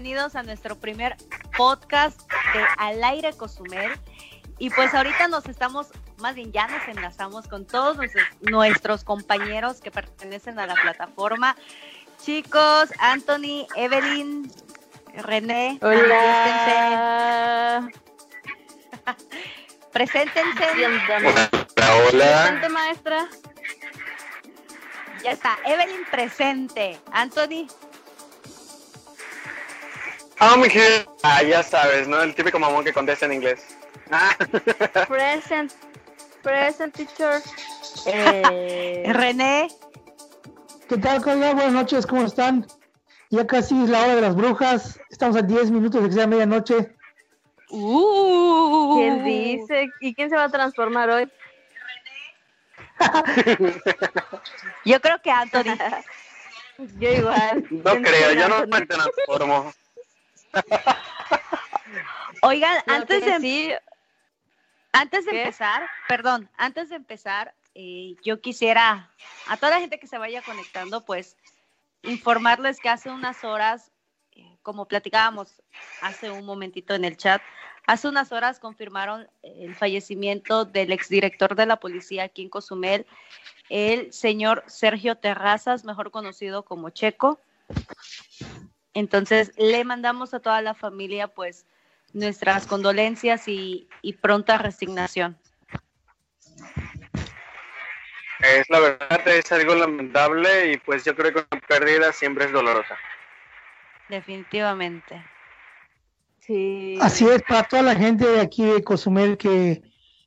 bienvenidos a nuestro primer podcast de Al aire Cozumel. Y pues ahorita nos estamos, más bien ya nos enlazamos con todos nuestros, nuestros compañeros que pertenecen a la plataforma. Chicos, Anthony, Evelyn, René, Hola. preséntense. Hola, hola. Presente, maestra. Ya está, Evelyn presente. Anthony, Oh, mi querido- Ah, ya sabes, ¿no? El típico mamón que contesta en inglés. Ah. Present. Present, teacher. Eh, René, ¿Qué tal, Carla? Buenas noches, ¿cómo están? Ya casi es la hora de las brujas. Estamos a 10 minutos de que sea medianoche. uh, ¿Quién dice? ¿Y quién se va a transformar hoy? Yo creo que Anthony. Yo igual. No ¿Quién creo, yo no me transformo. Oigan, Creo antes de, sí. antes de ¿Qué? empezar, perdón, antes de empezar, eh, yo quisiera a toda la gente que se vaya conectando, pues informarles que hace unas horas, eh, como platicábamos hace un momentito en el chat, hace unas horas confirmaron el fallecimiento del exdirector de la policía aquí en Cozumel, el señor Sergio Terrazas, mejor conocido como Checo. Entonces, le mandamos a toda la familia, pues, nuestras condolencias y, y pronta resignación. Es la verdad, es algo lamentable y pues yo creo que una pérdida siempre es dolorosa. Definitivamente. Sí. Así es, para toda la gente de aquí de Cozumel que,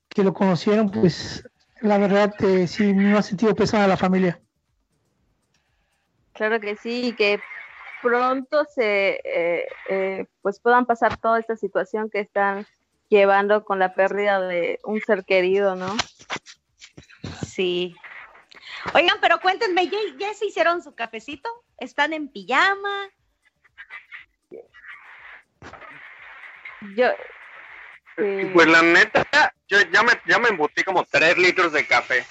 que lo conocieron, pues la verdad eh, sí me ha sentido pesada la familia. Claro que sí, y que pronto se eh, eh, pues puedan pasar toda esta situación que están llevando con la pérdida de un ser querido, ¿no? Sí. Oigan, pero cuéntenme, ¿ya, ya se hicieron su cafecito? ¿Están en pijama? Yo sí. Pues la neta, yo ya me, ya me embutí como 3 litros de café.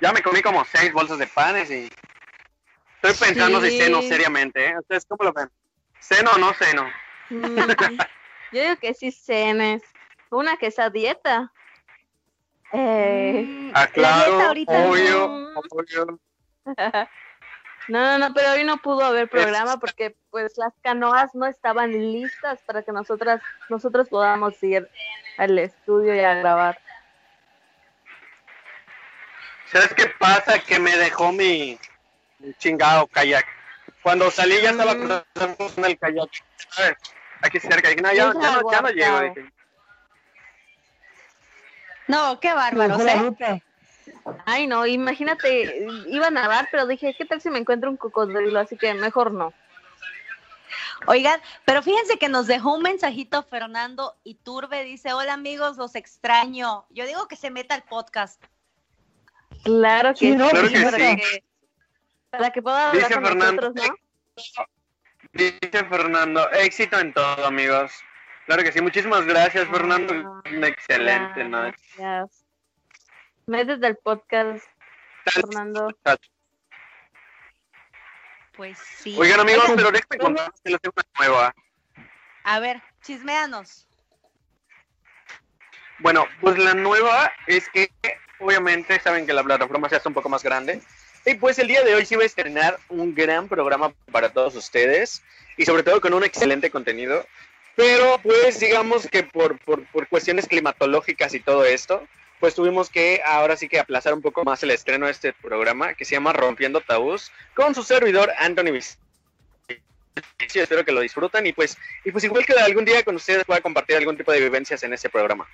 Ya me comí como 6 bolsas de panes y estoy pensando si Sí. ceno seriamente, ¿eh? ¿Ustedes cómo lo ven? ¿Ceno o no ceno? Mm, yo digo que sí cenes. Una que sea dieta. Eh, Mm, Ah, la claro, dieta obvio, no. obvio. No, no, no, pero hoy no pudo haber programa porque pues las canoas no estaban listas para que nosotras nosotros podamos ir al estudio y a grabar. ¿Sabes qué pasa? Que me dejó mi, chingado kayak. Cuando salí ya estaba Mm. cruzando con el kayak. Aquí cerca. Dije, no, ya, no, ya no llego. Dije. No, qué bárbaros, ¿eh? Ay, no, imagínate, iba a nadar, pero dije, ¿qué tal si me encuentro un cocodrilo? Así que mejor no. Oigan, pero fíjense que nos dejó un mensajito Fernando Iturbe, dice, hola amigos, los extraño. Yo digo que se meta al podcast. Claro que Sí, no, Claro que sí. Para que pueda hablar Dice con Fernando. nosotros, ¿no? Dice Fernando, éxito en todo, amigos. Claro que sí, muchísimas gracias, Fernando. Un excelente, ¿no? Gracias. Meses del podcast, Fernando. Pues sí. Oigan, amigos, pero déjenme contar que les tengo una nueva. a ver, chismeanos. Bueno, pues la nueva es que obviamente saben que la plataforma se hace un poco más grande. Y pues el día de hoy sí va a estrenar un gran programa para todos ustedes y sobre todo con un excelente contenido. Pero pues digamos que por, por, por cuestiones climatológicas y todo esto, pues tuvimos que ahora sí que aplazar un poco más el estreno de este programa que se llama Rompiendo Tabús con su servidor Anthony Sí, espero que lo disfruten y pues, y pues igual que algún día con ustedes pueda compartir algún tipo de vivencias en ese programa.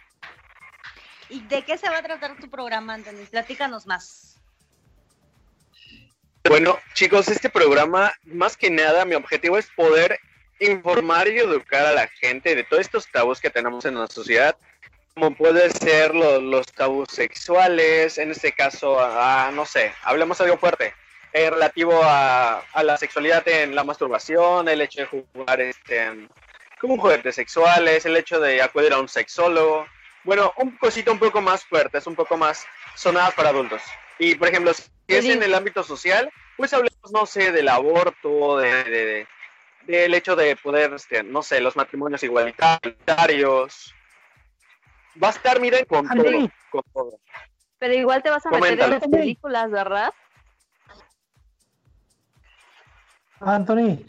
¿Y de qué se va a tratar tu programa, Anthony? Platícanos más. Bueno, chicos, este programa, más que nada, mi objetivo es poder informar y educar a la gente de todos estos tabús que tenemos en la sociedad, como puede ser lo- los tabús sexuales, en este caso, a, no sé, hablemos algo fuerte, eh, relativo a, la sexualidad en la masturbación, el hecho de jugar este, como juguetes sexuales, el hecho de acudir a un sexólogo, bueno, un cosito un poco más fuerte, es un poco más sonado para adultos. Y, por ejemplo, si es en el ámbito social, pues hablemos, no sé, del aborto, de, de, del hecho de poder, este, no sé, los matrimonios igualitarios. Va a estar, miren, con todo, Andy. con todo. Pero igual te vas a meter en Coméntalo. las películas, ¿verdad? Anthony,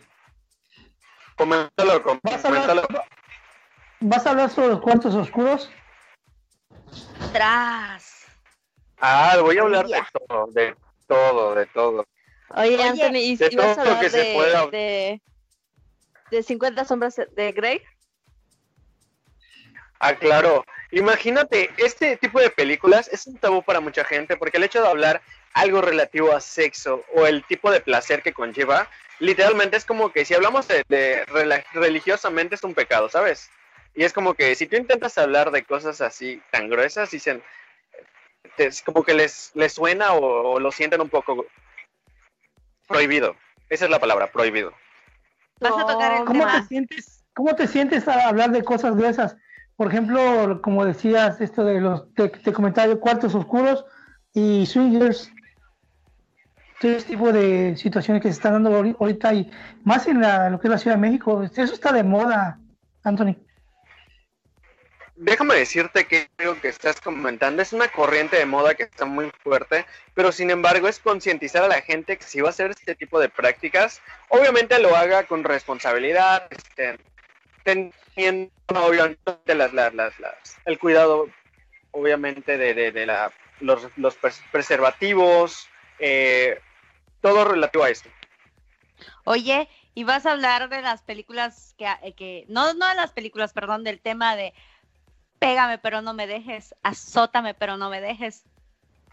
Coméntalo, ¿vas a, hablar, coméntalo. ¿vas a hablar sobre los cuartos oscuros? Tras. Ah, voy a hablar de todo, de todo, de todo. Oye, Oye, Anthony, ¿y de si vas a hablar que se de, pueda. de, de 50 sombras de Grey? Ah, claro. Imagínate, este tipo de películas es un tabú para mucha gente porque el hecho de hablar algo relativo a sexo o el tipo de placer que conlleva, literalmente es como que si hablamos de, religiosamente es un pecado, ¿sabes? Y es como que si tú intentas hablar de cosas así tan gruesas, dicen, es como que les, les suena o, o lo sienten un poco prohibido. Esa es la palabra, prohibido. Vas a tocar el ¿Cómo tema. te sientes? ¿Cómo te sientes al hablar de cosas de esas? Por ejemplo, como decías, esto de los te, te comentaba cuartos oscuros y swingers. Todo ese tipo de situaciones que se están dando ahori- ahorita y más en la, lo que es la Ciudad de México. Eso está de moda, Anthony. Déjame decirte que lo que estás comentando es una corriente de moda que está muy fuerte, pero sin embargo es concientizar a la gente que si va a hacer este tipo de prácticas, obviamente lo haga con responsabilidad, este, teniendo obviamente las, el cuidado obviamente de, la, los, los pres- preservativos, eh, todo relativo a esto. Oye, y vas a hablar de las películas que, eh, que no, no de las películas, perdón, del tema de pégame pero no me dejes, azótame pero no me dejes.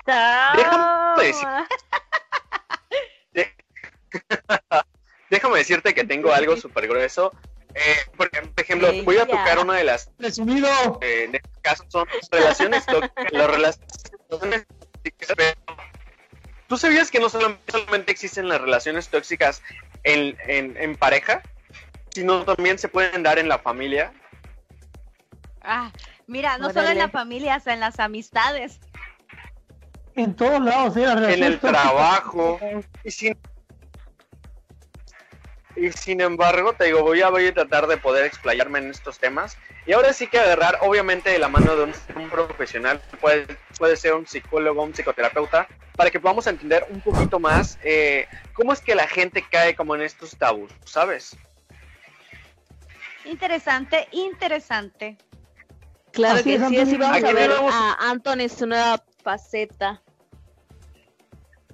Déjame decir- Déjame decirte que tengo algo súper grueso. Eh, por ejemplo, voy a tocar una de las Resumido. eh, en este caso son relaciones tóxicas. Las relaciones tóxicas, pero ¿Tú sabías que no solamente, solamente existen las relaciones tóxicas en, en, en pareja, sino también se pueden dar en la familia? Ah, mira, no solo en la familia, hasta en las amistades. En todos lados, ¿eh? En el trabajo. Y sin, y sin embargo, te digo, voy a, voy a tratar de poder explayarme en estos temas. Y ahora sí que agarrar, obviamente, de la mano de un, un profesional, puede, puede ser un psicólogo, un psicoterapeuta, para que podamos entender un poquito más eh, cómo es que la gente cae como en estos tabús, ¿sabes? Interesante, interesante. Claro Así que es, sí, así vamos a ver vemos- a Anthony su nueva faceta.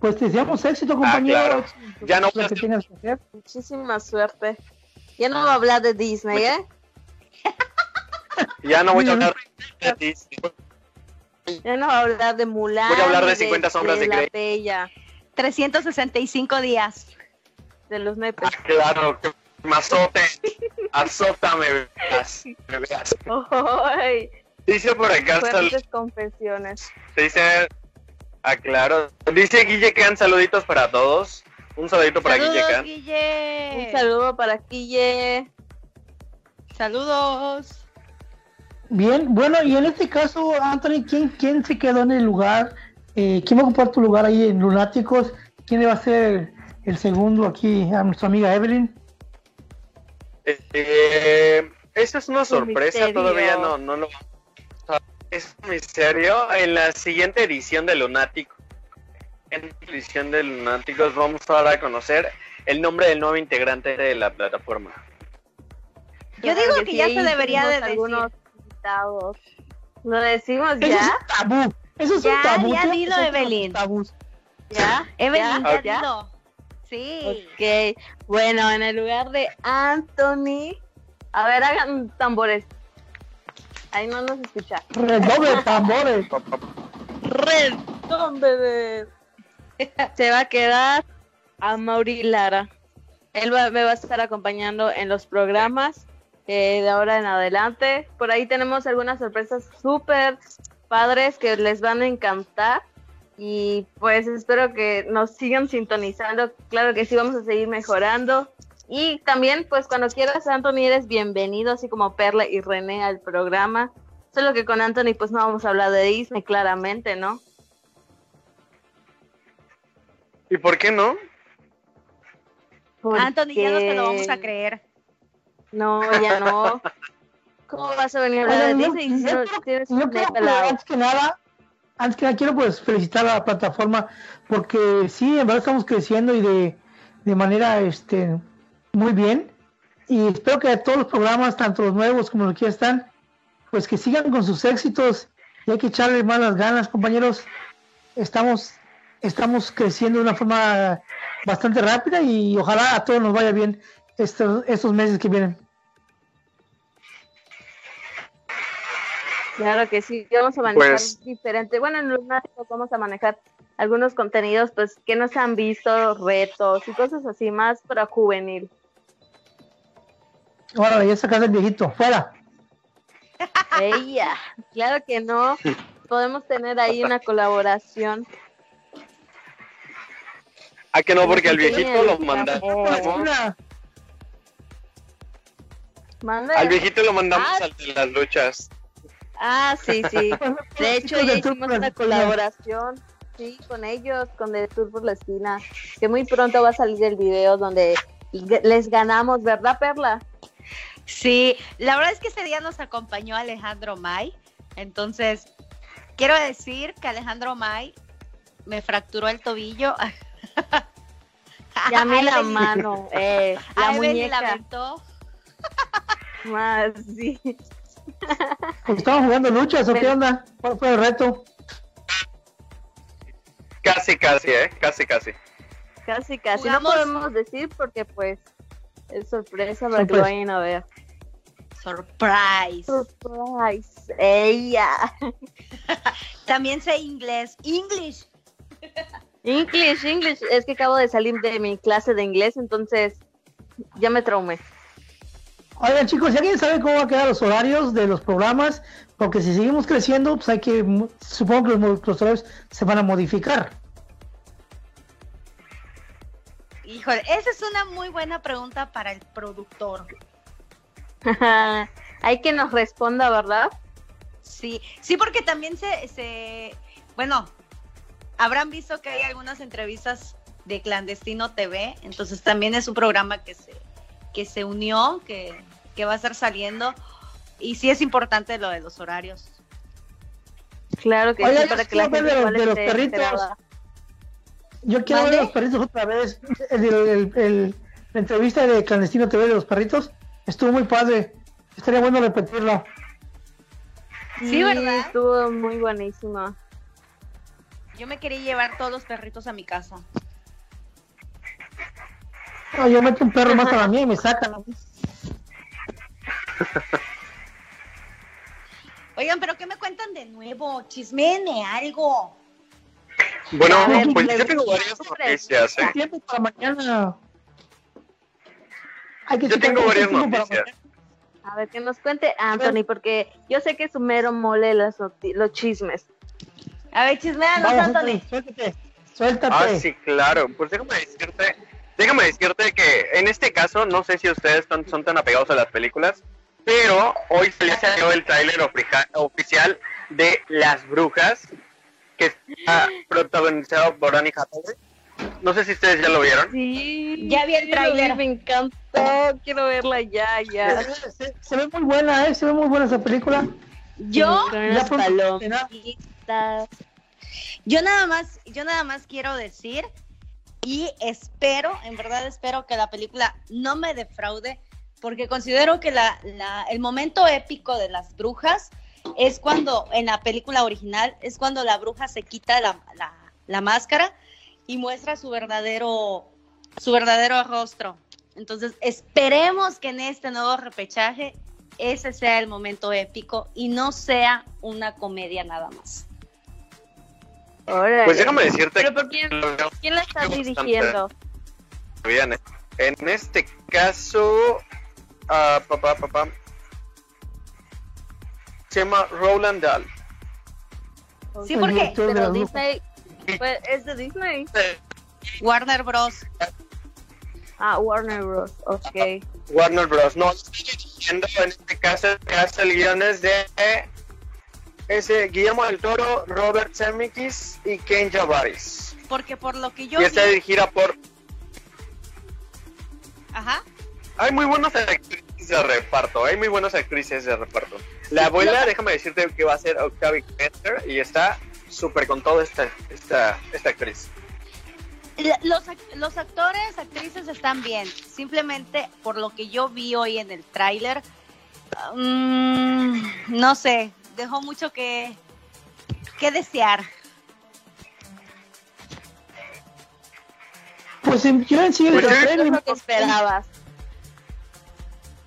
Pues te deseamos éxito, compañero. Ah, claro. Ya no Lo que tengas que hacer. Muchísima suerte. Ya no va a hablar de Disney, ¿eh? Ya no voy a hablar de Disney. Ya no va a hablar de Mulan. Voy a hablar de ni 50 sombras de la Grey. Bella, 365 días. de los nepes. Ah, claro, azote, azótame, veas, me veas. Dice por acá, sal- fuertes confesiones. dice, ah, claro, dice Guille Can, saluditos para todos. Un saludito para Guille Can. Guille. Un saludo para Quille. Saludos. Bien, bueno, y en este caso, Anthony, ¿quién, quién se quedó en el lugar? Eh, ¿Quién va a ocupar tu lugar ahí en Lunáticos? ¿Quién le va a ser el segundo aquí a nuestra amiga Evelyn? Eh, esa es una Un sorpresa, todavía no, no lo es un misterio. En la siguiente edición de Lunático, en la edición de Lunáticos vamos a dar a conocer el nombre del nuevo integrante de la plataforma. Yo digo que ya se debería de algunos invitados. ¿Lo decimos Eso es ya? un tabú. Eso es Ya, un tabú. ya ¿Qué dilo, Evelyn. tabús? ¿Ya? Evelyn, ¿Ya? ya, ¿Ya? dilo. Sí. Ok. Bueno, en el lugar de Anthony. A ver, hagan tambores. Ahí no nos escucha. Redoble de tambores. Red, bebé. Se va a quedar a Mauri Lara. Él va- me va a estar acompañando en los programas eh, de ahora en adelante. Por ahí tenemos algunas sorpresas súper padres que les van a encantar. Y pues espero que nos sigan sintonizando. Claro que sí, vamos a seguir mejorando. Y también, pues cuando quieras, Anthony, eres bienvenido, así como Perla y René al programa. Solo que con Anthony, pues no vamos a hablar de Disney, claramente, ¿no? ¿Y por qué no? Anthony, ya no te lo vamos a creer. No, ya no. ¿Cómo vas a venir a hablar de Disney? antes que nada, antes que nada quiero pues felicitar a la plataforma porque sí, en verdad estamos creciendo y de, de manera este muy bien y espero que todos los programas, tanto los nuevos como los que ya están, pues que sigan con sus éxitos y hay que echarle más las ganas, compañeros. Estamos, estamos creciendo de una forma bastante rápida y ojalá a todos nos vaya bien estos, estos meses que vienen. Claro que sí, vamos a manejar pues diferente. Bueno, en los vamos a manejar algunos contenidos pues que no se han visto, retos y cosas así más para juvenil. Ahora ya sacas el viejito, fuera. Ella, claro que no. Podemos tener ahí una colaboración. Ah, que no, porque al viejito lo mandamos. Al viejito lo mandamos ah. al de las luchas. Ah, sí, sí. De hecho, ya hicimos una colaboración, sí, con ellos, con The Tour por la esquina, que muy pronto va a salir el video donde les ganamos, ¿verdad, Perla? Sí, la verdad es que ese día nos acompañó Alejandro May, entonces quiero decir que Alejandro May me fracturó el tobillo. Y a mí la mano, eh, la muñeca. lamentó. Más, sí. ¿Estaban jugando luchas o qué onda? ¿Cuál fue el reto? Casi, casi, ¿eh? Casi, casi. Casi, casi. No podemos decir porque, pues, es sorpresa para que lo vayan a ver. Surprise. Surprise. Ella. También sé inglés. English. English, English. Es que acabo de salir de mi clase de inglés, entonces ya me traumé. Oigan chicos, si alguien sabe cómo va a quedar los horarios de los programas, porque si seguimos creciendo, pues hay que, supongo que los, horarios se van a modificar. Híjole, esa es una muy buena pregunta para el productor. hay que nos responda, ¿verdad? Sí, sí, porque también se, se, bueno, habrán visto que hay algunas entrevistas de Clandestino TV, entonces también es un programa que se, que se unió, que, va a estar saliendo. Y sí es importante lo de los horarios. Claro que sí, para que la gente de los, perritos. Yo quiero ver los perritos otra vez. El, la entrevista de Clandestino TV de los perritos estuvo muy padre. Estaría bueno repetirlo. Sí, ¿verdad? Estuvo muy buenísimo. Yo me quería llevar todos los perritos a mi casa. No, yo meto un perro más a la mía y me sacan. Oigan, pero ¿qué me cuentan de nuevo? Chismene, algo. Bueno, pues yo tengo varias noticias. ¿eh? Tiempo para mañana. yo tengo varias noticias. A ver, que nos cuente Anthony, porque yo sé que su mero mole los, los chismes. A ver, chismeanos, Anthony. Suéltate, suéltate. Ah, sí, claro. Pues déjame decirte déjame decirte que en este caso, no sé si ustedes son, tan apegados a las películas, pero hoy se le salió el tráiler oficial de Las Brujas, que está protagonizado por Annie Hathaway. No sé si ustedes ya lo vieron. Sí, ya vi el tráiler, me encantó, quiero verla ya, ya. Se, ve muy buena, ¿eh? Se ve muy buena esa película. Yo, yo nada más, yo nada más quiero decir y espero, en verdad espero que la película no me defraude, porque considero que la, el momento épico de las brujas es cuando, en la película original, es cuando la bruja se quita la, la, máscara y muestra su verdadero, su verdadero rostro. Entonces, esperemos que en este nuevo repechaje ese sea el momento épico y no sea una comedia nada más. Pues déjame decirte. ¿Pero por quién, quién la está dirigiendo? Bien, en este caso, uh, papá, papá, se llama Roland Dahl. Sí, porque pero Disney pues, es de Disney. Warner Bros. Ah, Warner Bros. Ok. Warner Bros. No, estoy dirigiendo en este caso, hace el guion es de ese Guillermo del Toro, Robert Zemeckis y Ken Javaris. Porque por lo que yo y está dirigida por Ajá. Hay muy buenas actrices de reparto, hay muy buenas actrices de reparto. La abuela, déjame decirte que va a ser Octavia Spencer y está súper con toda esta, esta, esta actriz. Los, los actores, actrices están bien. Simplemente por lo que yo vi hoy en el tráiler, mm, no sé, dejó mucho que, que desear. Pues yo en sí el Pues, ¿Qué trailer, es lo que esperabas?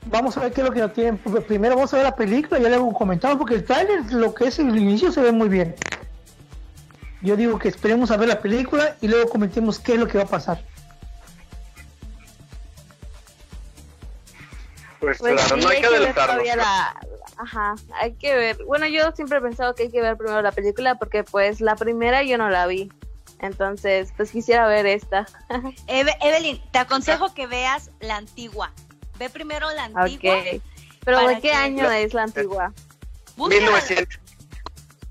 Vamos a ver qué es lo que nos tienen. Primero vamos a ver la película y ya luego comentamos, porque el trailer, lo que es el inicio, se ve muy bien. Yo digo que esperemos a ver la película y luego comentemos qué es lo que va a pasar. Pues, Pues claro, sí, no hay que adelantarnos. la... Ajá, hay que ver. Bueno, yo siempre he pensado que hay que ver primero la película porque pues la primera yo no la vi. Entonces, pues quisiera ver esta. Eve- Evelyn, te aconsejo que veas la antigua. Ve primero la antigua. Ok. Pero ¿de qué que- año es la antigua? búscala. 1900.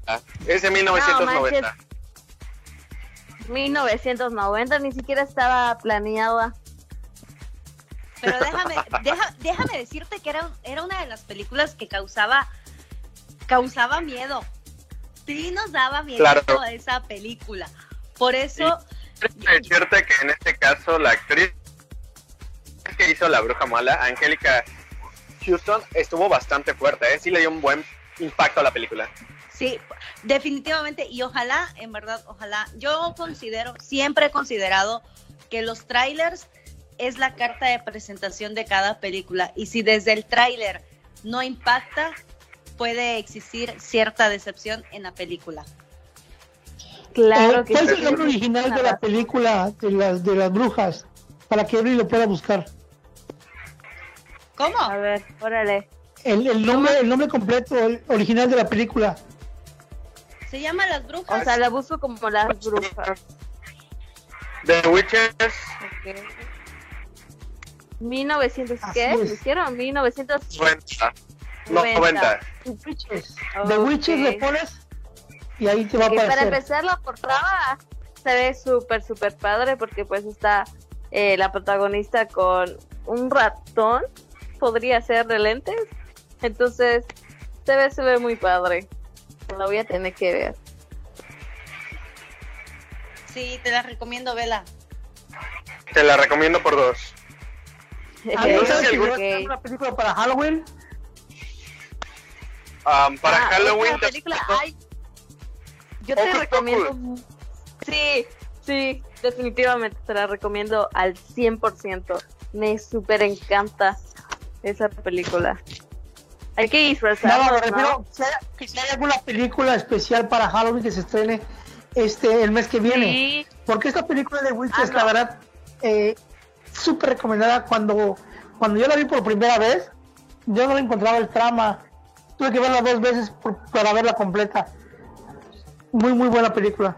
Ah, es de 1990. 1990, ni siquiera estaba planeada. Pero déjame, deja- déjame decirte que era, era una de las películas que causaba, causaba miedo. Sí nos daba miedo Claro. esa película. Por eso, Déjame decirte que en este caso la actriz que hizo la bruja mala, Angélica Houston, estuvo bastante fuerte, ¿eh? sí le dio un buen impacto a la película. sí, definitivamente, y ojalá, en verdad, ojalá, yo considero, siempre he considerado que los trailers es la carta de presentación de cada película. Y si desde el tráiler no impacta, puede existir cierta decepción en la película. Claro Eh, que ¿Cuál es el nombre original de la película de las, de las brujas? Para que Evelyn lo pueda buscar. ¿Cómo? A ver, órale. El, el nombre el nombre completo el original de la película. Se llama Las Brujas. O sea, la busco como las brujas. The Witches, Ok. 1900, Así ¿qué? es. ¿Hicieron? 1900. 90. 90. The Witches. The Ok. Witches le pones y ahí te va a Y para aparecer. empezar la portada se ve súper, súper padre porque pues está eh, la protagonista con un ratón, podría ser de lentes. Entonces se ve, se ve muy padre. La voy a tener que ver. Sí, te la recomiendo, Vela. Te la recomiendo por dos. Ver, no sé ¿sabes si una película para Halloween? Um, para Ah, Halloween, otra te- película, ay, yo te recomiendo. Sí, sí, definitivamente te la recomiendo al 100%. Me súper encanta esa película. Hay que No, disfrazarnos, me ¿no? refiero que si hay alguna película especial para Halloween que se estrene este el mes que viene. Sí, Porque esta película de Witches, Ah, no. la verdad, eh, súper recomendada. Cuando, cuando yo la vi por primera vez, yo no encontraba el trama. Tuve que verla dos veces por- para verla completa. Muy, muy buena película.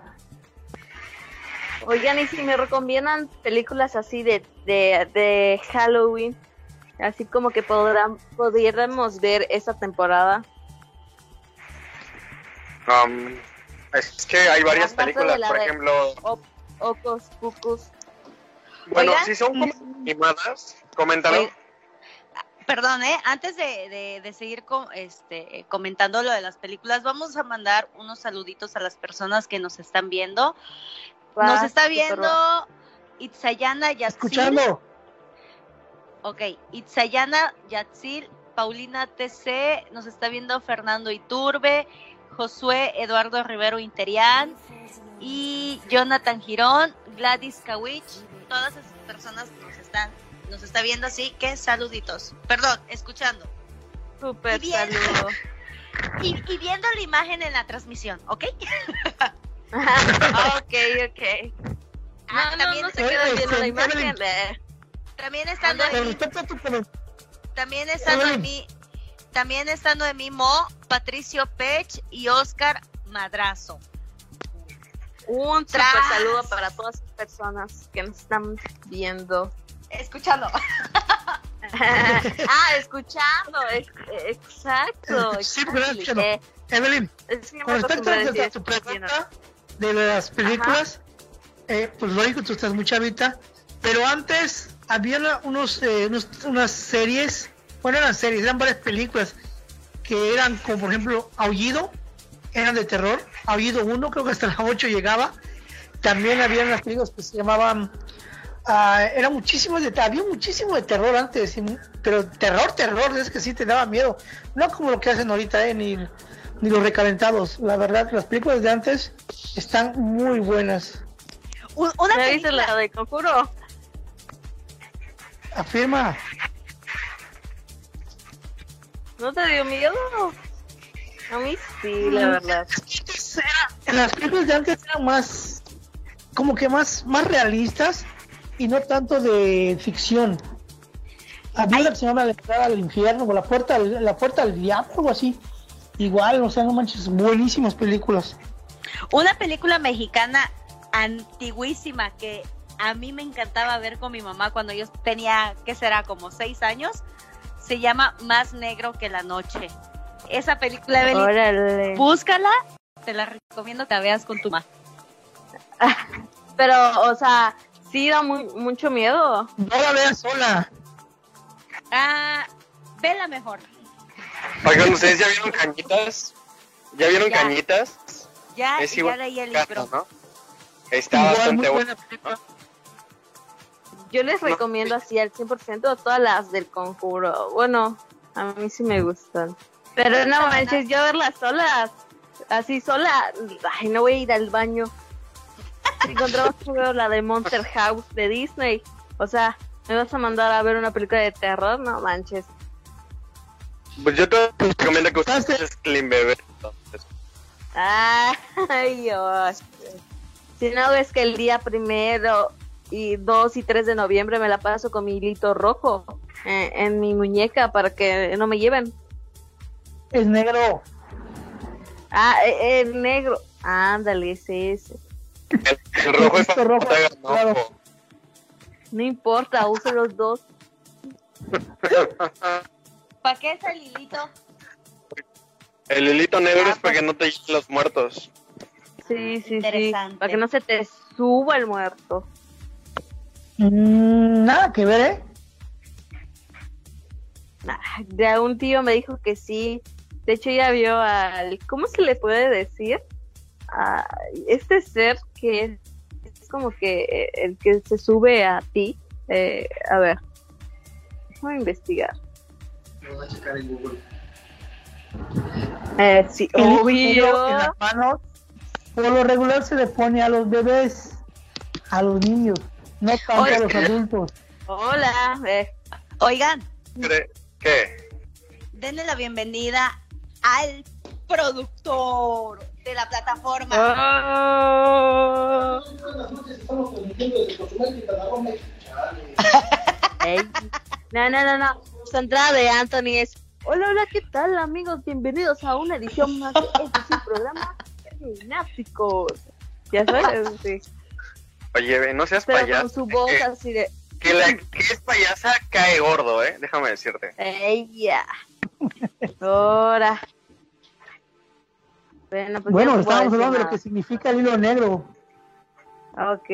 Oigan, y si me recomiendan películas así de, de, de Halloween, así como que podrán, pudiéramos ver esta temporada. um, es que hay varias películas, la por ejemplo, O- Ocos, Pucus. bueno, Oigan. si son como animadas, coméntalo. Perdón, ¿eh? antes de, de- de seguir con, este, comentando lo de las películas, vamos a mandar unos saluditos a las personas que nos están viendo. Nos está viendo Itzayana Yatzil. Escuchando, Ok, Itzayana Yatzil, Paulina TC, nos está viendo Fernando Iturbe, Josué Eduardo Rivero Interián y Jonathan Girón, Gladys Kawich. Todas esas personas nos están, nos está viendo, así que saluditos. Perdón, escuchando. Súper Y saludo. Y, y viendo la imagen en la transmisión, ¿ok? ok, ok. Ah, No, no, también, no se queda viendo la imagen. Evelyn. de- también estando con en mi respecto a tu comentario, También estando en mí, también estando en mí Mo, Patricio Pech y Oscar Madrazo. Un Tras. saludo para todas las personas que nos están viendo. Escuchando. ah, escuchando, ex- exacto. Sí, exactly. gracias. Evelyn, con respecto a tu pregunta de las películas, eh, pues lógico, tú estás muy chavita, pero antes había unos, eh, unos- unas series, bueno, eran series, eran varias películas que eran como por ejemplo Aullido, eran de terror, Aullido 1, creo que hasta la 8 llegaba. También había unas películas que se llamaban, ah, era muchísimo de, había muchísimo de terror antes, y pero terror, terror, es que sí te daba miedo, no como lo que hacen ahorita, eh, ni, ni los recalentados, la verdad, las películas de antes están muy buenas. Un- Una ¿Ya viste película, la de Conjuro? Afirma. ¿No te dio miedo? A mí sí, la verdad. En las películas de antes eran más como que más más realistas y no tanto de ficción había una que se llama la entrada al infierno o la puerta al- la puerta al diablo algo así igual o sea no manches buenísimas películas una película mexicana antiguísima que a mí me encantaba ver con mi mamá cuando yo tenía, ¿qué será? Como seis años. Se llama Más Negro que la Noche. Esa película, Evelyn, Órale. búscala. Te la recomiendo que la veas con tu mamá. Pero, o sea, sí da muy, mucho miedo. no la veas sola Ah, vela mejor. Oigan, ¿ustedes ya vieron Cañitas? ¿Ya vieron Ya. Cañitas? Ya, Es ya igual leí el libro. ¿no? Está igual bastante buena película Yo les No. recomiendo así al 100% todas las del conjuro. Bueno, a mí sí me gustan. Pero no manches, yo verlas solas, así sola, ay, no voy a ir al baño. Si encontramos veo la de Monster House de Disney, o sea, me vas a mandar a ver una película de terror, no manches. Pues yo te recomiendo que ustedes Clean Bebé. entonces. Ay, Dios. Si no, es que el día primero y 2 y 3 de noviembre me la paso con mi hilito rojo eh, en mi muñeca para que no me lleven. es negro Ah, eh, el negro. Ándale, ese, ese. El, el rojo es rojo, claro. No importa, uso los dos. ¿Para qué es el hilito? El hilito negro Ah, es para pues. que no te lleguen los muertos. Sí, sí, sí. Para que no se te suba el muerto. Mm, nada que ver eh Ah, De un tío me dijo que sí. De hecho, ya vio al. ¿Cómo se le puede decir? A este ser que es, es como que eh, el que se sube a ti. Eh, a ver. A investigar. Eh, sí, El hilo obvio. en las manos por lo regular se le pone a los bebés a los niños no tanto Oye. a los adultos Hola. eh, Oigan, ¿Cre- ¿Qué? denle la bienvenida al productor de la plataforma. oh. Ey. No, no, no, no. Su entrada de Anthony es. Hola, hola, ¿qué tal, amigos? Bienvenidos a una edición más de este su programa Gimnásticos. Ya sabes, sí. Oye, ve, no seas Pero con su voz Que, así de. que la que es payasa cae gordo, ¿eh? Déjame decirte. ¡Ella! Ahora. Bueno, pues bueno estábamos hablando de lo que significa el hilo negro Ok.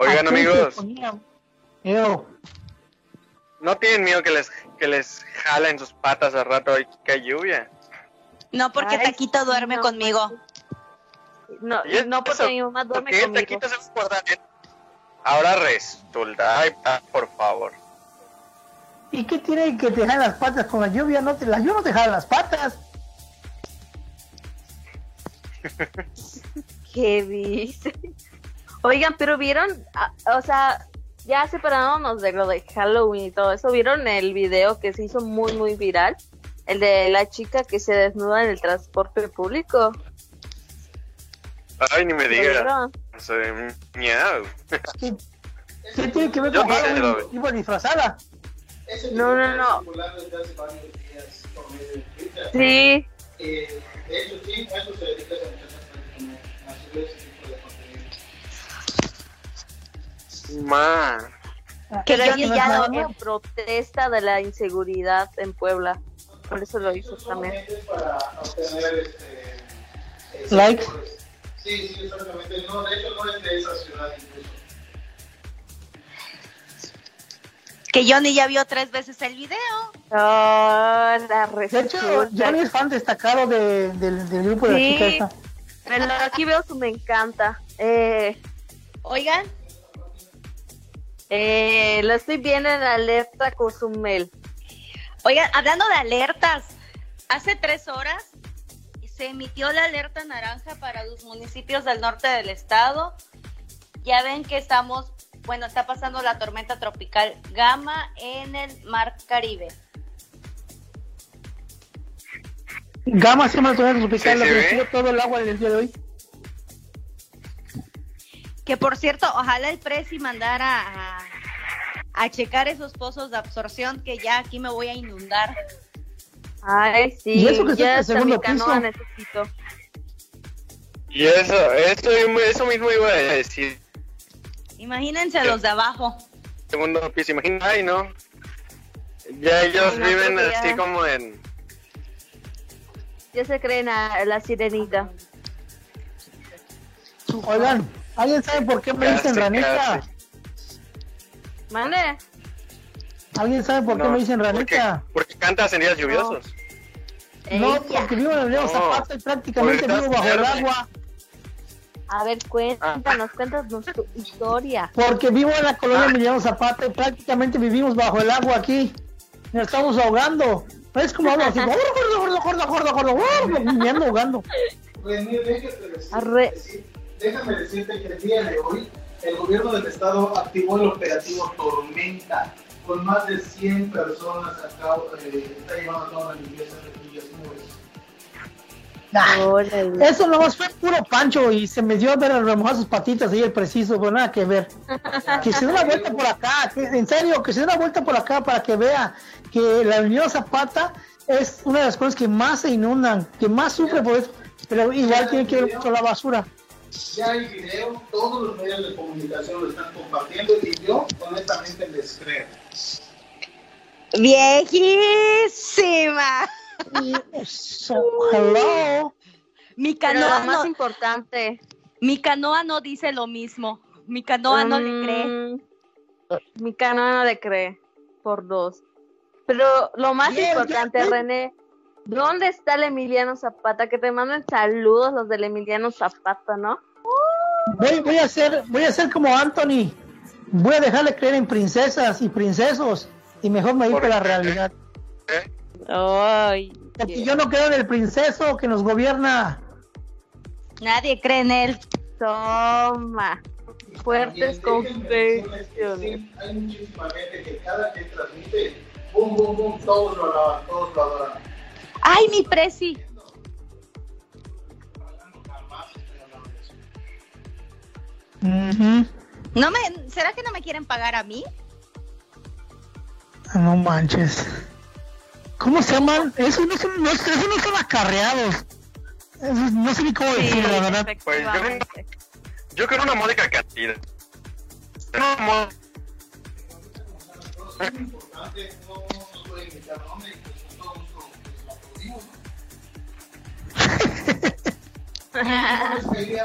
Oigan, amigos, Eo, ¿no tienen miedo que les, que les jalen sus patas al rato y que hay lluvia? No, porque Ay, Taquito duerme no, conmigo. No, ¿Y no porque eso? mi mamá ¿Por duerme qué conmigo. Taquito se va a guardar? Ahora resulta, ay, pa, por favor. ¿y qué tiene que te las patas con la lluvia? No te, la lluvia no te jala las patas ¿Qué dice? Oigan, pero vieron, o sea, ya separándonos de lo de Halloween y todo eso, ¿vieron el video que se hizo muy, muy viral? El de la chica que se desnuda en el transporte público. Ay, ni me ¿Lo digas. Soy miau. ¿Qué, qué tiene que ver con Halloween? Iba disfrazada No, no, no. Sí, Eh, de hecho, sí, a eso se dedica esa muchacha, como a subir ese tipo de contenido. Ma. Que ni ya en protesta de la inseguridad en Puebla. Por eso lo hizo también. Para obtener este, Likes. Sí, sí, exactamente. No, de hecho, no es de esa ciudad incluso. que Johnny ya vio tres veces el video. Oh, la De hecho. Johnny es fan destacado de- del, del grupo de la chica esta. Pero aquí veo su me encanta. Eh, Oigan, eh, lo estoy viendo en alerta Cozumel. oigan, hablando de alertas, hace tres horas se emitió la alerta naranja para los municipios del norte del estado. Ya ven que estamos, bueno, está pasando la tormenta tropical Gama en el Mar Caribe. Gama se llama la tormenta tropical, Sí, lo que todo el agua del día de hoy. Que por cierto, ojalá el Prezi mandara a, a checar esos pozos de absorción que ya aquí me voy a inundar. Ay, sí, Y eso que está ya el hasta mi segundo canoa piso. necesito. Y eso, eso, eso mismo iba a decir. Imagínense los de abajo. Segundo piso, imagina, ay no. Ya ellos No, viven así como en... Ya se creen a la sirenita. Oigan, ¿alguien sabe por qué me Casi, dicen ranita? casi. ¿Mande? ¿Alguien sabe por qué me dicen ranita? porque cantas en días lluviosos. No, porque vivo en el río No, Zapata y prácticamente vivo bajo el agua. A ver, cuéntanos, cuéntanos tu historia. Porque vivo en la colonia Emiliano Zapata y prácticamente vivimos bajo el agua aquí. Nos estamos ahogando. Es como hablo así, gordo, gordo, gordo, gordo, gordo, gordo, me ando ahogando. René, déjame decir- Arre. decir- déjame decirte que el día de hoy el gobierno del estado activó el operativo Tormenta con más de 100 personas a cabo, eh, está llevando a cabo la limpieza de villas nubes. Ah, Órale. Eso nomás fue puro pancho y se me dio a ver a remojar sus patitas ahí el preciso, pero nada que ver. Que se dé una vuelta por acá, que- en serio, que se dé una vuelta por acá para que vea que la Avenida Zapata es una de las cosas que más se inundan, que más sufre por eso, pero igual tiene que ver mucho la basura. Ya hay video, todos los medios de comunicación lo están compartiendo y yo honestamente les creo. Viejísima. So, hello. Mi Pero canoa, lo más no, importante. mi canoa no dice lo mismo. Mi canoa no le cree. mm, Mi canoa no le cree. Por dos. Pero lo más Bien, importante, bien. René, ¿dónde está el Emiliano Zapata? Que te manden saludos los del Emiliano Zapata, ¿no? Voy, voy a hacer, voy a hacer como Anthony. Voy a dejarle creer en princesas y princesos y mejor me dedico a la realidad. ¿Eh? Ay. Porque yo no creo en el princeso que nos gobierna. Nadie cree en él. Toma. Fuertes confesiones. sí, Hay muchísima gente que cada que transmite, boom, boom, boom, todos lo alaban, todos lo adoran. Ay, mi. Ujú. ¿No me, ¿Será que no me quieren pagar a mí? No manches. ¿Cómo se llaman? Eso no son, no, eso no son acarreados. Eso no sé ni cómo decirlo, la verdad. Pues yo-. Yo creo una módica cantidad. No, mo-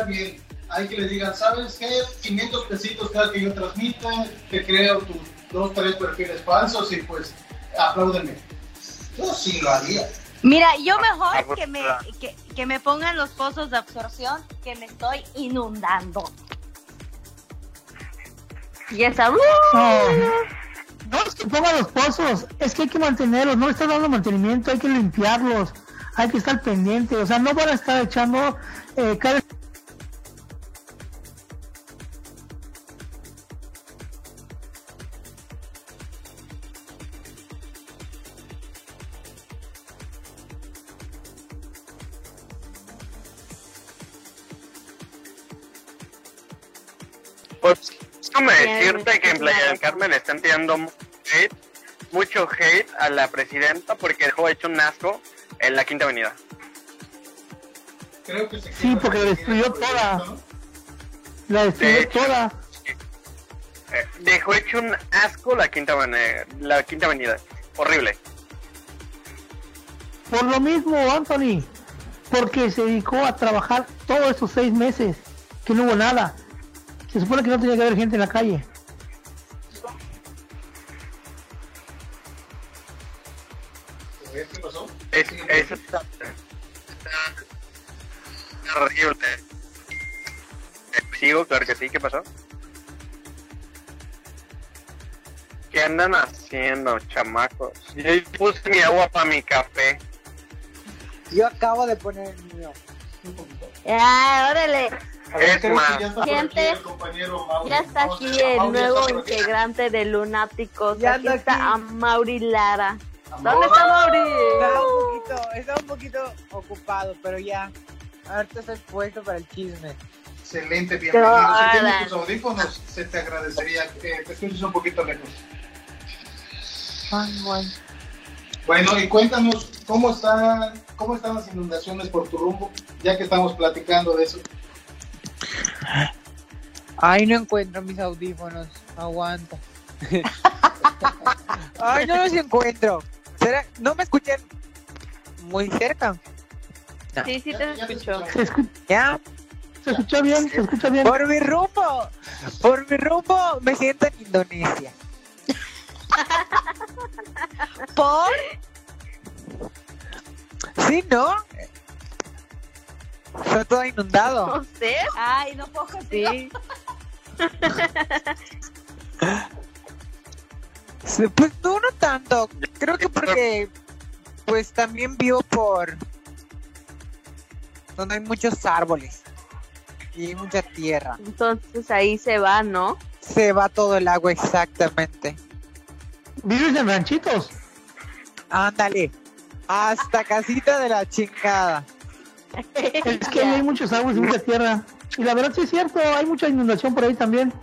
bien. Hay que les digan, ¿sabes qué? 500 pesitos cada que yo transmita, te creo tus dos, tres perfiles falsos y pues apláudeme. Yo sí lo haría. Mira, yo mejor que me, que, que me pongan los pozos de absorción que me estoy inundando. Y esa. No, no es que pongan los pozos, es que hay que mantenerlos, no le están dando mantenimiento, hay que limpiarlos, hay que estar pendiente, o sea, no van a estar echando eh, cada Pues déjame decirte que en Playa del Carmen le están tirando mucho hate, mucho hate a la presidenta porque dejó hecho un asco en la Quinta Avenida. Creo que se Sí, porque la destruyó toda. ¿no? la De destruyó hecho. toda. Eh, dejó hecho un asco la Quinta Avenida, la Quinta Avenida. Horrible. Por lo mismo, Anthony, porque se dedicó a trabajar todos esos seis meses, que no hubo nada. Se supone que no tenía que haber gente en la calle. Terrible. Sigo, claro que sí, ¿qué pasó? ¿Qué andan haciendo, chamacos? Yo puse mi agua para mi café. Yo acabo de poner el mío. Ya, órale. Ver, Es más. ya está Gente, aquí el. Ya está aquí nuevo está integrante de Lunáticos. Ya Aquí está aquí. a Mauri Lara. ¿Dónde está Mauri? Estaba un poquito, estaba un poquito ocupado, pero ya. Ahorita estoy puesto para el chisme. Excelente, bienvenido. Si tienes tus audífonos, se te agradecería que te escuches un poquito lejos. Bueno, y cuéntanos cómo están, cómo están las inundaciones por tu rumbo, ya que estamos platicando de eso. Ay, no encuentro mis audífonos. Aguanta. Ay, no los encuentro. ¿Será? ¿No me escuchan muy cerca? Sí, sí Ya- te escucho. ¿Ya? se escucha bien, se escucha bien. Por mi rumbo. Por mi rumbo me siento en Indonesia. ¿Por? Sí, ¿no? Está todo inundado. No sé. Ay, no puedo contigo. Sí. Pues no, no tanto. Creo que porque, pues también vivo por donde hay muchos árboles y mucha tierra. Entonces ahí se va, ¿no? Se va todo el agua exactamente. ¿Vives en ranchitos? Ándale. Hasta casita de la chingada. Es que ahí hay muchos árboles y mucha tierra. Y la verdad sí es cierto, hay mucha inundación por ahí también.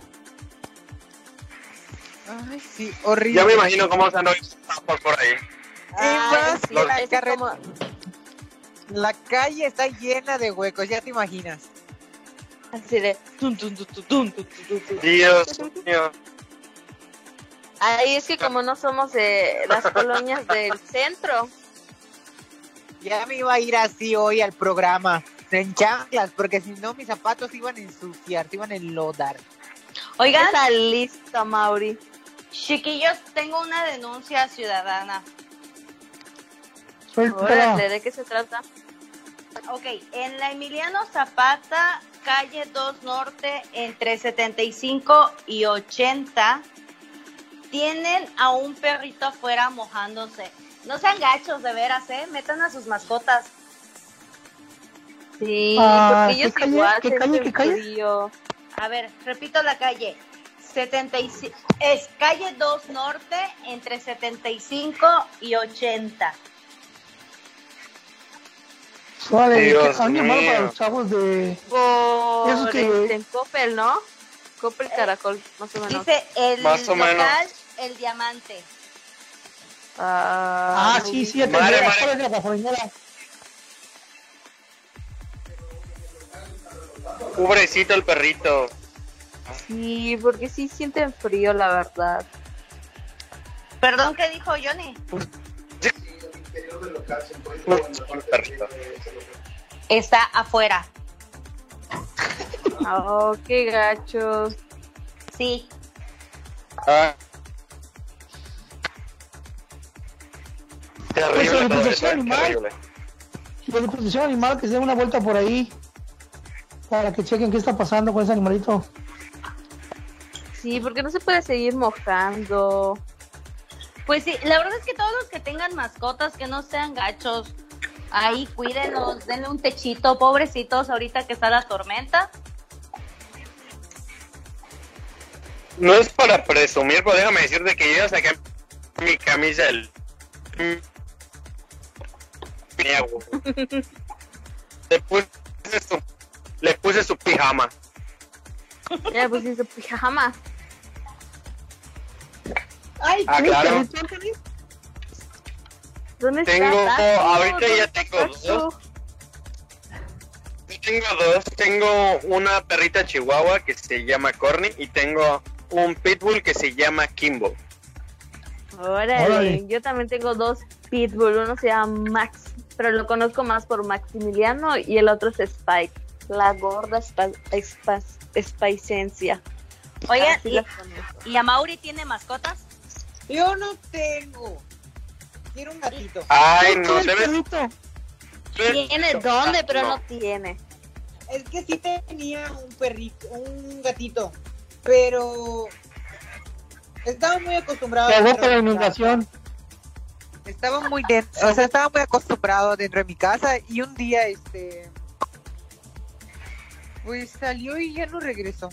Ay, sí, horrible. Ya me imagino cómo se los sapos por ahí. Y Ay, más sí, la, carre- como- la calle está llena de huecos, ya te imaginas. Así de... Dios mío. Ahí es que como no somos de las colonias del centro, Ya me iba a ir así hoy al programa, en chanclas, porque si no mis zapatos iban a ensuciar, se iban a enlodar. Oigan, está listo, Mauri. Chiquillos, tengo una denuncia ciudadana. Órale, ¿de qué se trata? Ok, en la Emiliano Zapata, calle 2 Norte, entre 75 y 80, tienen a un perrito afuera mojándose. No sean gachos, de veras, ¿eh? Metan a sus mascotas. Sí, Ah, porque ellos ¿qué calle? igual ¿Qué calle? ¿Qué calle? A ver, repito la calle. 75, es calle 2 Norte, entre 75 y 80. Vale, me mío. para los chavos de... Por Eso que- en Coppel, ¿no? Coppel Caracol, más o menos. Dice el Más o local, menos. el diamante. Ah, Ah, sí, sí, Madre, atendí madre. ¿cuál es la gasolinera? Pobrecito el perrito. Sí, porque sí sienten frío, la verdad. Perdón, ¿qué dijo Johnny? El interior del local se encuentra en la parte Perrito. de ese local. Está afuera. Oh, qué gachos. Sí. Ah. Terrible, pues, es animal. animal que se den una vuelta por ahí para que chequen qué está pasando con ese animalito. Sí, porque no se puede seguir mojando. Pues sí, la verdad es que todos los que tengan mascotas que no sean gachos, ahí cuídenlos, denle un techito, pobrecitos, ahorita que está la tormenta. No es para presumir, pero déjame decirte que yo ya saqué mi camisa del... Le puse su, le puse su pijama. Ya pusiste pijama. Ay, Ah, claro. ¿Dónde Tengo- está? Tato? ahorita ya ¿Dónde tengo dos. Tengo dos. Tengo una perrita chihuahua que se llama Corny y tengo un pitbull que se llama Kimbo. Órale. Órale. yo también tengo dos pitbull, uno se llama Max, pero lo conozco más por Maximiliano y el otro es Spike, la gorda spa, spa, spaicencia. Oigan, Así ¿y. ¿y a Mauri tiene mascotas? Yo no tengo. Quiero un gatito. Ay, no, debes... perrito? Tiene dónde, pero no tiene. Es que sí tenía un perrito, un gatito, pero estaba muy acostumbrado. Te por la inundación. Estaba muy dentro, o sea, estaba muy acostumbrado dentro de mi casa y un día, este, pues salió y ya no regresó.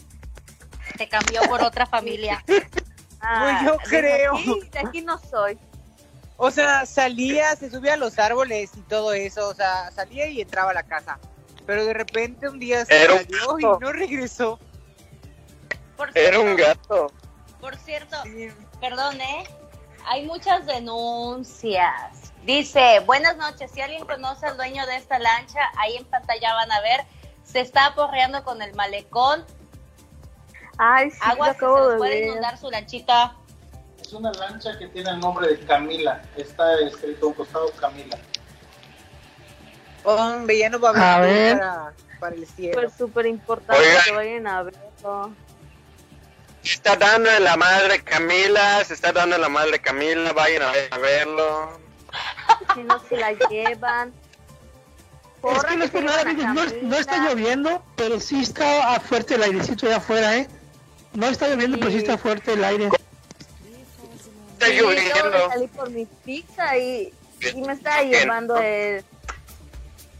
Se cambió por otra familia. Ah, yo de creo. aquí- de aquí no soy. O sea, salía, se subía a los árboles y todo eso, o sea, salía y entraba a la casa. Pero de repente un día Era un salió y no regresó. Por Era un gato. Por cierto, Sí. perdón, ¿eh? Hay muchas denuncias. Dice, buenas noches, si alguien conoce al dueño de esta lancha, ahí en pantalla van a ver, se está aporreando con el malecón, Ay, sí, lo aguas que se acabo nos de puede ver. inundar su lanchita. Es una lancha que tiene el nombre de Camila. Está escrito a un costado Camila. Hombre, ya no va a haber para, para el cielo. Súper, súper importante que vayan a verlo. Se está dando en la madre Camila, se está dando en la madre Camila, vayan a, ver- a verlo. Si no se la llevan. Es que no es por nada, amigos, no, no está lloviendo, pero sí está fuerte el airecito allá afuera, ¿eh? No está lloviendo, pero sí está fuerte el aire. Está de lloviendo. salir por mi pizza y, y me estaba llevando el,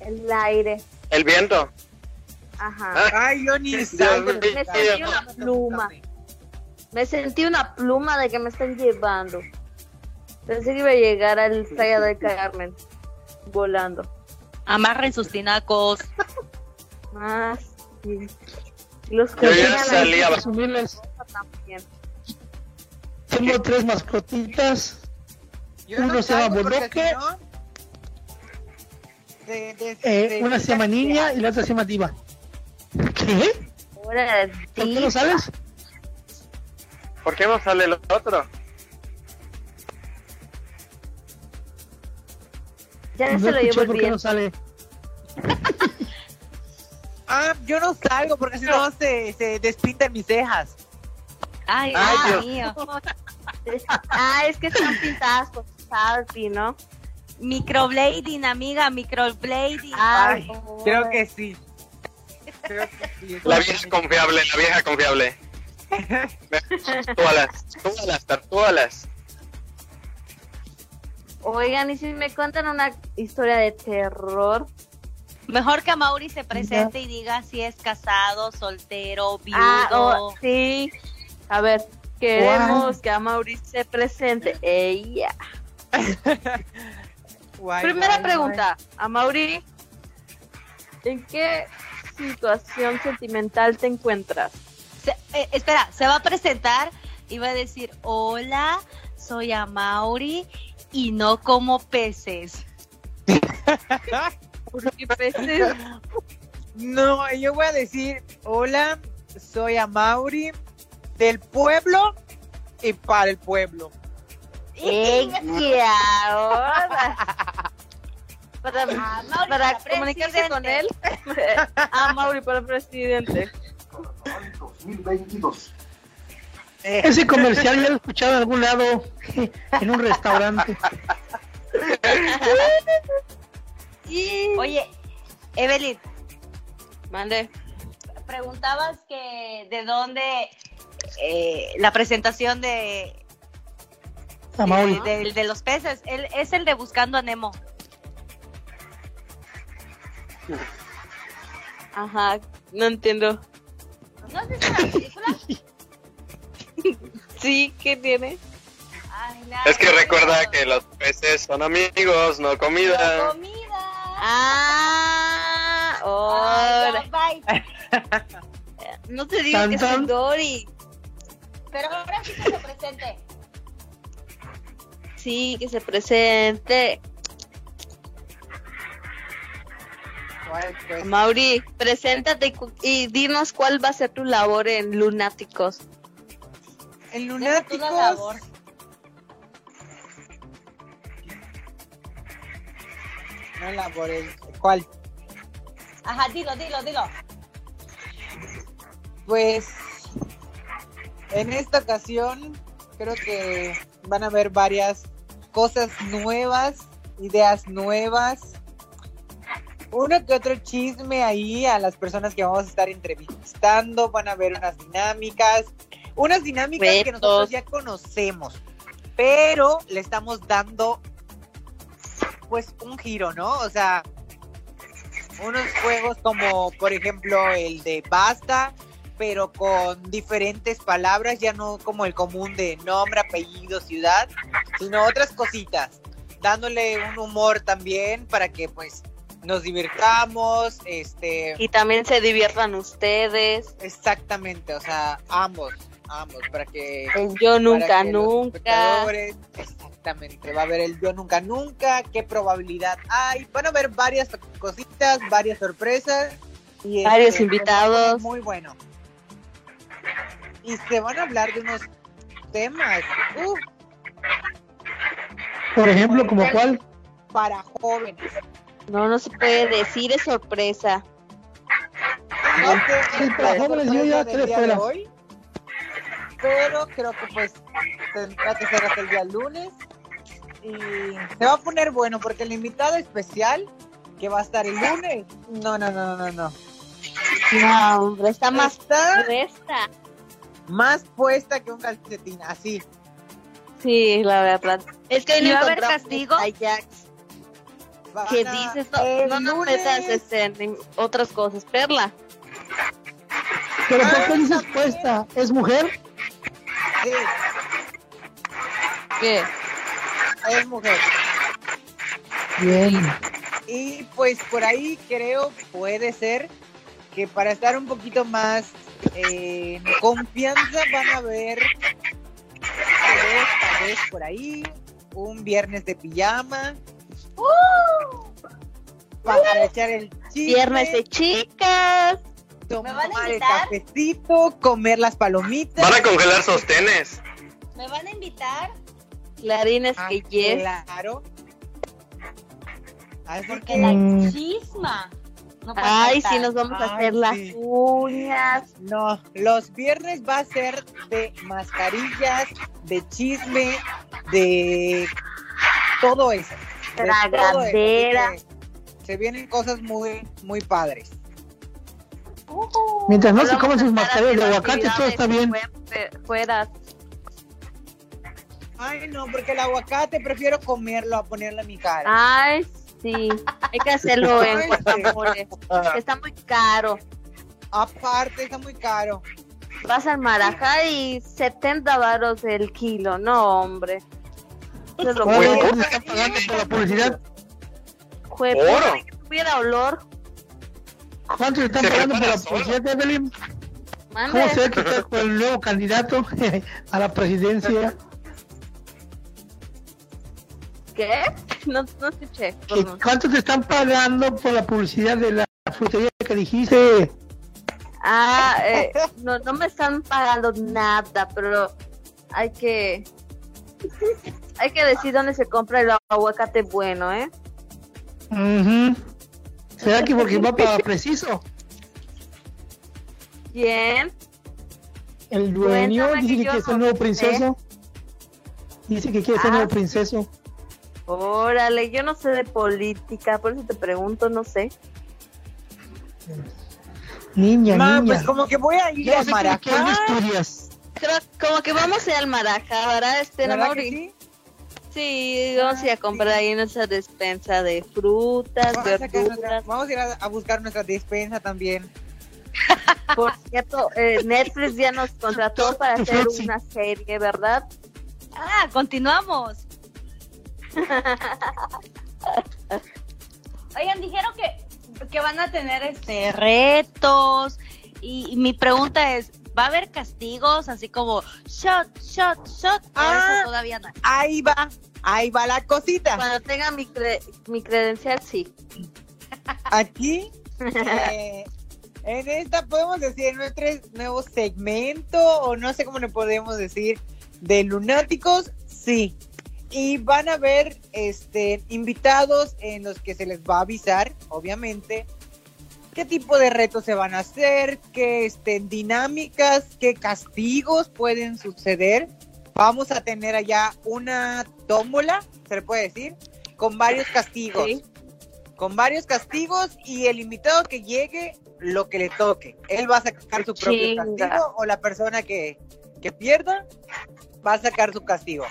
el aire. El viento. Ajá. Ah, Ay, yo ni de Me sentí una pluma. Me sentí una pluma de que me están llevando. Pensé que iba a llegar al Playa del Carmen volando. Amarren sus tinacos. Más. Los Yo que ya llegan salí a- Presumirles, también. tengo tres mascotitas. Yo Uno se llama de- de- Eh, de- una se llama Niña y la otra se llama Diva. ¿Qué? ¿Por qué no sabes? ¿Por qué no sale el otro? Ya No se lo llevo por qué no sale. Ah, yo no salgo porque si no se, se despintan mis cejas. Ay, Ay, Dios Dios. mío. Ah, es que están pintadas con Sharpie, ¿no? Microblading, amiga, microblading. Ay, creo que sí. Creo que sí. La vieja confiable, la vieja confiable. Tatúalas, tatúalas, tatúalas. Oigan, y si me cuentan una historia de terror. Mejor que a Mauri se presente y diga si es casado, soltero, viudo. Ah, oh, sí. A ver, queremos que a Mauri se presente. Ella. Guay, Primera guay, pregunta, a Mauri. ¿En qué situación sentimental te encuentras? Se- eh, espera, se va a presentar y va a decir, hola, soy a Mauri y no como peces. Porque peces. No, yo voy a decir, hola, soy a Mauri del pueblo y para el pueblo. Para, Mauri para para comunicarse con él. Ah, Mauri para presidente. 2022. Ese comercial ya lo he escuchado en algún lado, en un restaurante. Oye, Evelyn, Mande. preguntabas que de dónde eh, la presentación de, de, de- de los peces. Él, es el de Buscando a Nemo. Ajá, no entiendo. ¿No has visto la película? Sí, ¿qué tiene? Ay, Es que no, recuerda no. que los peces son amigos, no comida. comida. Ah, Ay, ahora. ya. No te digo que soy. Dory. Pero ahora sí que se presente. Sí, que se presente. Pues, Mauri, preséntate y dinos cuál va a ser tu labor en Lunáticos. en Deja la. No labor, el- ¿cuál? Ajá, dilo, dilo, dilo. Pues en esta ocasión creo que van a haber varias cosas nuevas, ideas nuevas uno que otro chisme ahí a las personas que vamos a estar entrevistando. Van a ver unas dinámicas, unas dinámicas que nosotros ya conocemos, pero le estamos dando pues un giro, ¿no? O sea, unos juegos como por ejemplo el de basta, pero con diferentes palabras, ya no como el común de nombre, apellido, ciudad, sino otras cositas, dándole un humor también para que pues nos divirtamos, este, Y también se diviertan ustedes. exactamente, o sea, ambos, ambos, para que El yo nunca, nunca. Exactamente, va a haber el yo nunca nunca, qué probabilidad hay, van a haber varias cositas, varias sorpresas y Varios este, invitados. Muy bueno. Y se van a hablar de unos temas uf, Por ejemplo, como cuál. para jóvenes. No, no se puede decir, es sorpresa. No sé Sí, para jóvenes yo ya día de hoy, pero creo que pues tendrá que ser hasta el día lunes y se va a poner bueno porque el invitado especial que va a estar el lunes, no, no, no, no, no, No, hombre, está más está puesta. más puesta que un calcetín, así. Sí, la verdad. Es que hoy ¿Y no va a haber castigo? ¿Qué dices? No, no nos metas este, en otras cosas. Perla. Pero ¿por qué dices puesta? ¿Es mujer? Sí, ¿Qué? es mujer. Bien. Y pues por ahí creo puede ser que para estar un poquito más eh, en confianza van a ver tal vez, tal vez por ahí un viernes de pijama para echar el chisme, Viernes de chicas. Tomar ¿Me van a el invitar? cafecito, comer las palomitas. Van a congelar sostenes. ¿Me van a invitar? Clarines Ah, que yes. Claro. Así Porque que la Mm. chisma. no Ay, faltar. sí, nos vamos a hacer las uñas. No, los viernes va a ser de mascarillas, de chisme, de todo eso. Tragadera. Se vienen cosas muy, muy padres. Mientras no se coman sus mascarillas de aguacate, todo está bien. Fuera. Ay, no, porque el aguacate prefiero comerlo a ponerlo en mi cara. Ay, sí. Hay que hacerlo en guacamole. Está muy caro. Aparte, está muy caro. Vas al Marajá y 70 varos el kilo. No, hombre. Eso es lo bueno. ¿cuánto están pagando por la publicidad? Jue- Oro. que tuviera olor. ¿Cuánto le están pagando por la publicidad, Evelyn? ¿Cómo se ve que está con el nuevo candidato a la presidencia? ¿Qué? No, no escuché. ¿Que perdón. ¿Cuánto te están pagando por la publicidad de la frutería que dijiste? Ah, eh, no, no me están pagando nada, pero hay que hay que decir dónde se compra el aguacate bueno, ¿eh? Ujú. ¿Será que porque va para preciso? ¿Quién? El dueño Cuéntame dice que que quiere ser no nuevo princeso. Dice que quiere ser Ah, nuevo sí. princeso. Órale, yo no sé de política, por eso te pregunto, no sé. Niña, Ma, niña. pues como que voy a ir a sé que- Maracá. estudias. Creo como que vamos a ir al Maraja, ¿verdad? Este, ¿Verdad Mauri? que sí? Sí, vamos a ir a comprar ahí nuestra despensa de frutas, Vamos a, nuestra- verduras. vamos a ir a, a buscar nuestra despensa también. Por cierto, eh, Netflix ya nos contrató para hacer una serie, ¿verdad? Ah, continuamos. Oigan, dijeron que, que van a tener este retos y, y mi pregunta es, ¿va a haber castigos así como shot, shot, shot? ¿O Ah. eso todavía no? Ahí va, ahí va la cosita. Cuando tenga mi, cre- mi credencial, sí. Aquí, eh, en esta podemos decir nuestro nuevo segmento, o no sé cómo le podemos decir, de lunáticos, sí. Y van a ver este, invitados en los que se les va a avisar, obviamente, qué tipo de retos se van a hacer, qué este, dinámicas, qué castigos pueden suceder. Vamos a tener allá una tómbola, se le puede decir, con varios castigos. Sí. con varios castigos y el invitado que llegue, lo que le toque. Él va a sacar su propio castigo o la persona que, que pierda va a sacar su castigo.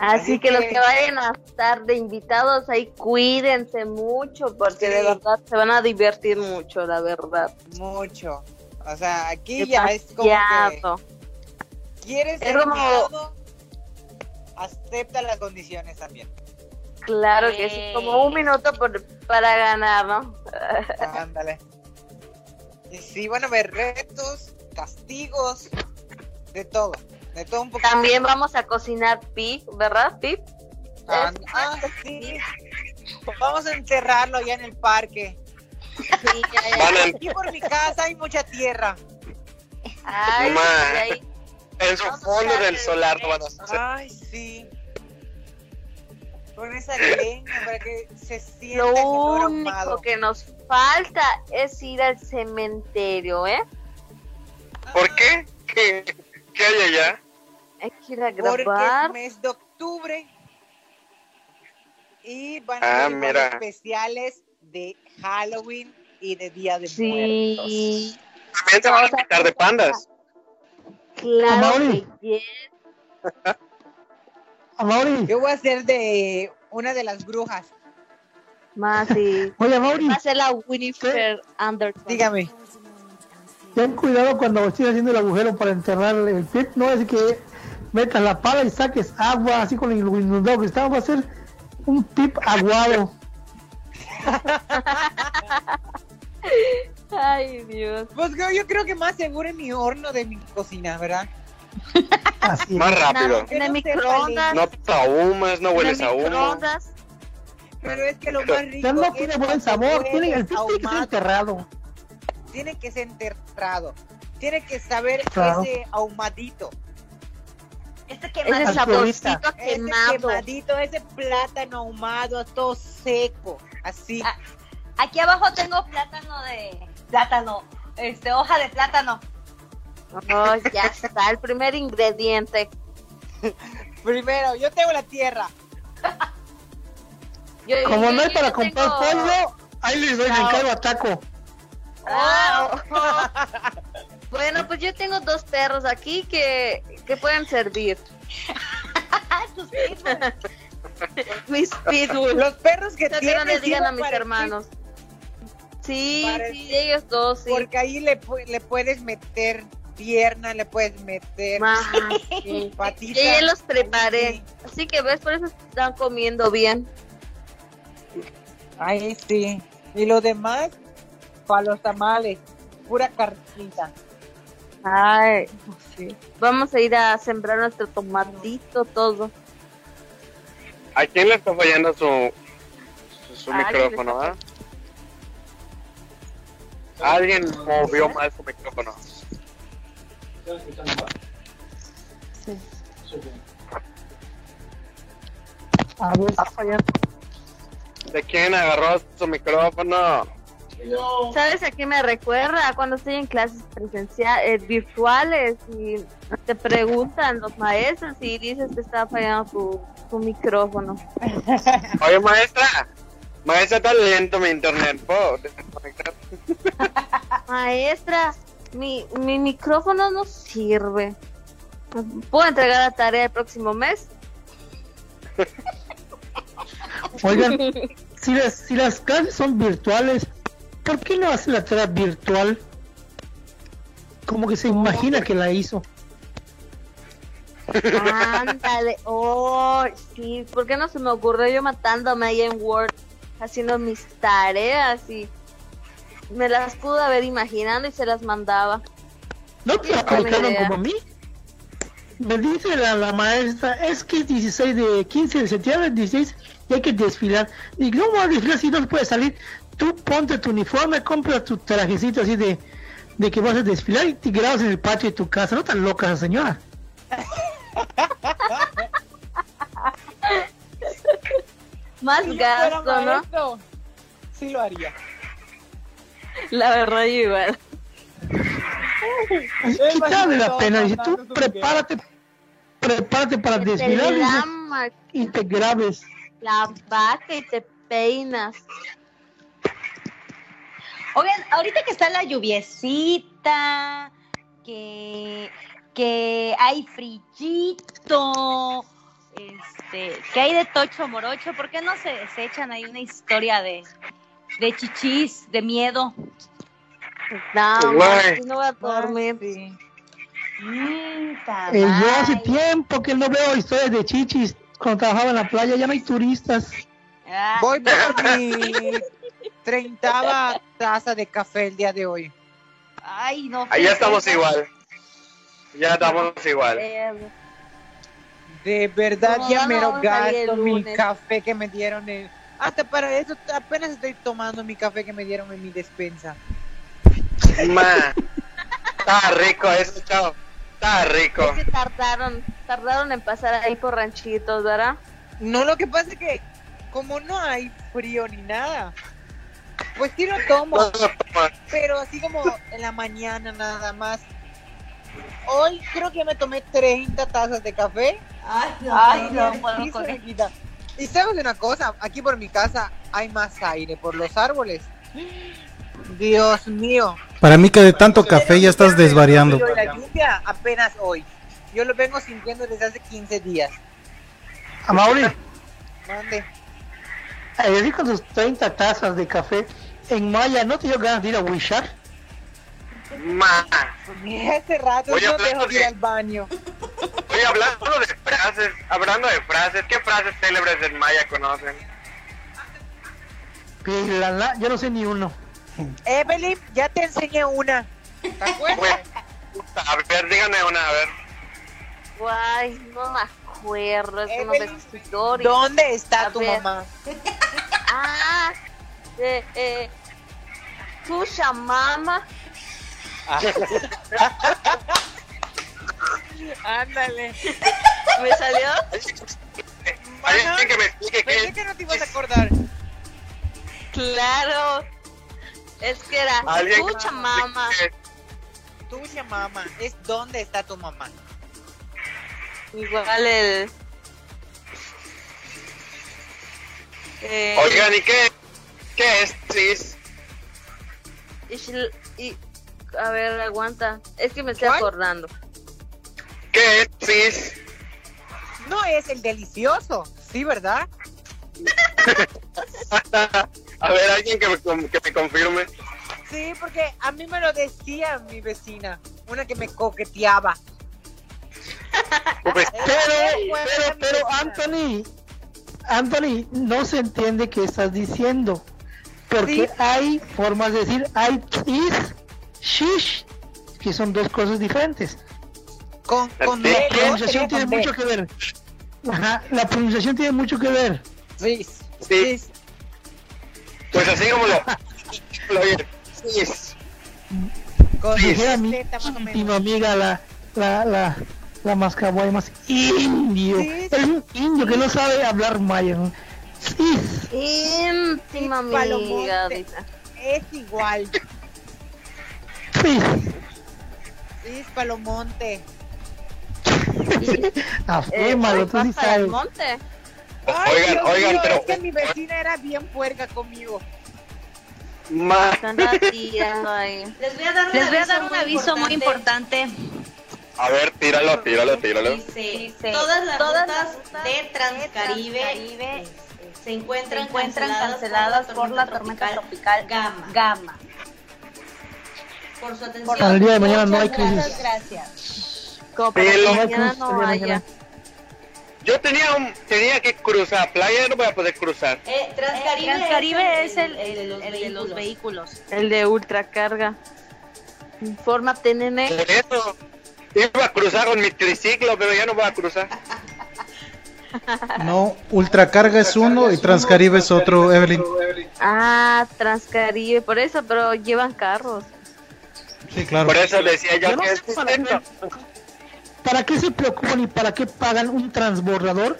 Así que los que- vayan a estar de invitados ahí, cuídense mucho, porque de verdad se van a divertir mucho, la verdad. Mucho. O sea, aquí ya es como que quieres ser como- invitado, acepta las condiciones también. Claro que sí, como un minuto por- para ganar, ¿no? Ándale. Y sí, van a haber retos, castigos, de todo. De todo un poco. También vamos a cocinar pip, ¿verdad, pip? Ah, ah, sí. Vamos a enterrarlo ya en el parque. Sí, ya, ya. Van a- Aquí por mi casa hay mucha tierra. Ay, ahí. En su Vamos fondo del el solar pecho. van a hacer. Ay, sí. Con esa leña para que se sienta Lo único ahumado. que nos falta es ir al cementerio, ¿eh? ¿Por qué? ¿Qué, qué hay allá? Hay que ir a Porque grabar. es mes de octubre y van Ah, a haber mira. especiales de Halloween y de Día de Sí, También se van a quitar de pandas. claro Amaury. que yes. Amaury, Muertos. Yo voy a ser de una de las brujas. Más sí. oye Amaury, Va a ser la Winifred Anderson. Dígame. ten cuidado cuando estés haciendo el agujero para enterrar el pit, no es que metas la pala y saques agua así con el inundado que está, va a ser un pip aguado. Ay, Dios. Pues yo, yo creo que más seguro en mi horno de mi cocina, ¿verdad? Así es. Más rápido. En no microondas. No te ahumas, no en el hueles a humo. Pero es que lo más rico Ya no es tiene buen sabor, tiene, el pip tiene que ser enterrado. Tiene que ser enterrado. Tiene que saber Claro. ese ahumadito. Este Ese quemadito. saborcito Ese quemado. quemadito, ese plátano ahumado, todo seco. Así. Ah. Aquí abajo tengo plátano de plátano, este hoja de plátano. Oh, ya está, el primer ingrediente. Primero, yo tengo la tierra. Yo- Como yo- no hay yo para tengo- comprar pollo, ahí les doy, me No. encargo a taco. Ah, bueno, pues yo tengo dos perros aquí que, que pueden servir. Tus pitbulls. Mis pitbulls. Los perros que No, que no tienen. le digan a mis hermanos. Sí, Parece- sí, ellos dos, sí. Porque ahí le, le puedes meter pierna, le puedes meter Más, sí. Yo ya los preparé. Sí. Así que ves, por eso están comiendo bien. Ay, sí. Y lo demás, para los tamales, pura carnita. Ay, sí. Vamos a ir a sembrar nuestro tomatito, todo. ¿A quién le está fallando su, su, micrófono? ah? Alguien movió mal su micrófono. A ver, está fallando. ¿De quién agarró su micrófono? ¿Sabes a qué me recuerda? Cuando estoy en clases presenciales, virtuales, y te preguntan los maestros y dices que está fallando tu, tu micrófono. Oye, maestra. Maestra, está lento mi internet. ¿Puedo desconectar? Maestra, mi, mi micrófono no sirve. ¿Puedo entregar la tarea el próximo mes? Oigan, si las, si las clases son virtuales, ¿por qué no hace la tarea virtual? Como que se imagina que la hizo. Ándale, oh, sí, ¿por qué no se me ocurrió yo matándome ahí en Word, haciendo mis tareas y me las pude haber imaginando y se las mandaba? ¿No te aplicaron como a mí? Me dice la, la maestra, es que es 16 de 15 de septiembre, 16, y hay que desfilar. Y no voy a desfilar si no puede salir. Tú ponte tu uniforme, compra tu trajecito así de, de que vas a desfilar y te grabas en el patio de tu casa. No tan loca esa señora. Más Si gasto, ¿no? Sí lo haría. La verdad, yo igual. Vale la pena. Dice, tú prepárate, prepárate para Que desfilar y te grabes. la vaca y te peinas. Oigan, ahorita que está la lluviecita, que, que hay frillito, este, que hay de tocho morocho, ¿por qué no se, se echan ahí una historia de, de chichis, de miedo? No, man, no voy a dormir. Sí. Mm, Eh, yo hace tiempo que no veo historias de chichis. Cuando trabajaba en la playa ya no hay turistas. Ah, Voy por mi treintava taza de café el día de hoy. Ay, no. Ahí ya ¿qué estamos igual. Ya estamos igual. Eh, De verdad No, ya no, me el gasto mi café que me dieron. Hasta para eso apenas estoy tomando mi café que me dieron en mi despensa. Ma. Está rico eso, chao. Está rico. es que tardaron, tardaron en pasar ahí por ranchitos, ¿verdad? No, lo que pasa es que como no hay frío ni nada, pues sí lo tomo, No, no, pero así como en la mañana nada más. Hoy creo que me tomé 30 tazas de café. Ay, no, y no con quita. Y sabes una cosa, aquí por mi casa hay más aire por los árboles. Dios mío. Para mí que de tanto café ya estás desvariando. Pero la lluvia apenas hoy. Yo lo vengo sintiendo desde hace 15 días. A Mauri, ¿Dónde? eh, así con sus 30 tazas de café. En Maya, ¿no te dio ganas de ir a Wishar? Ma. Hace rato Voy no dejo de ir de- al baño. Oye, hablando de frases, hablando de frases, ¿qué frases célebres en Maya conocen? Pilala, yo no sé ni uno. Evelyn, ya te enseñé una. ¿Te acuerdas? A ver, díganme una, a ver. Guay, no me acuerdo, es uno de Evelyn, sus historias. ¿Dónde está A tu ver. mamá? Ah, eh, eh, Tusha mama. Ándale. ¿Me salió? Alguien que me explique Pensé qué que no te ibas a acordar. Claro. Es que era me mama. Tuya mamá. Es dónde está tu mamá. Igual el. Eh, Oigan, ¿y qué? ¿Qué es, sis? Ishil- y, a ver, aguanta. Es que me estoy ¿Cuál? acordando. ¿Qué es, sis? No es el delicioso. Sí, ¿verdad? a ver, alguien que me, que me confirme. Sí, porque a mí me lo decía mi vecina. Una que me coqueteaba. Pues, Pero, pero, pero. Anthony, Anthony, no se entiende qué estás diciendo. Porque Sí. hay formas de decir, hay is, shish, que son dos cosas diferentes. Con, con La pronunciación tiene mucho que ver. Ajá, la pronunciación tiene mucho que ver. Sí. Sí. Pues así como lo... lo oyen. Con. Dijera mi amiga, la, la, la, la mascaboy más indio. Sí, sí. Es un indio que no sabe hablar maya. ¿no? Sí, Íntima Sí, Palomonte. amiga. dice. Es igual. sí. Palomonte. Afírmalo, Eh, tú sí sabes. monte. Ay, Oigan, Dios oigan, mío, pero- es que mi vecina era bien puerca conmigo. Ma. Ahí. Les voy a dar, Les voy a dar un aviso muy importante. A ver, tíralo, tíralo, tíralo. Dice, todas las rutas rutas de Transcaribe, Transcaribe se encuentran, se encuentran canceladas por la tormenta tropical Gama. Gama. Por su atención. Por Al día de mañana no muchas hay crisis. Muchas gracias. Como para que Pelo. mañana no Mañana. haya. Yo tenía un, tenía que cruzar playa, no voy a poder cruzar. Eh, Transcaribe, Transcaribe es el, el el- el de los vehículos. El de ultracarga. Infórmate, nene. Por eso iba a cruzar con mi triciclo, pero ya no voy a cruzar. No, Ultracarga es uno y Transcaribe es otro, Evelyn. Ah, Transcaribe, por eso, pero llevan carros. Sí, claro. Por eso decía yo Yo no que es para qué, para qué se preocupan y para qué pagan un transbordador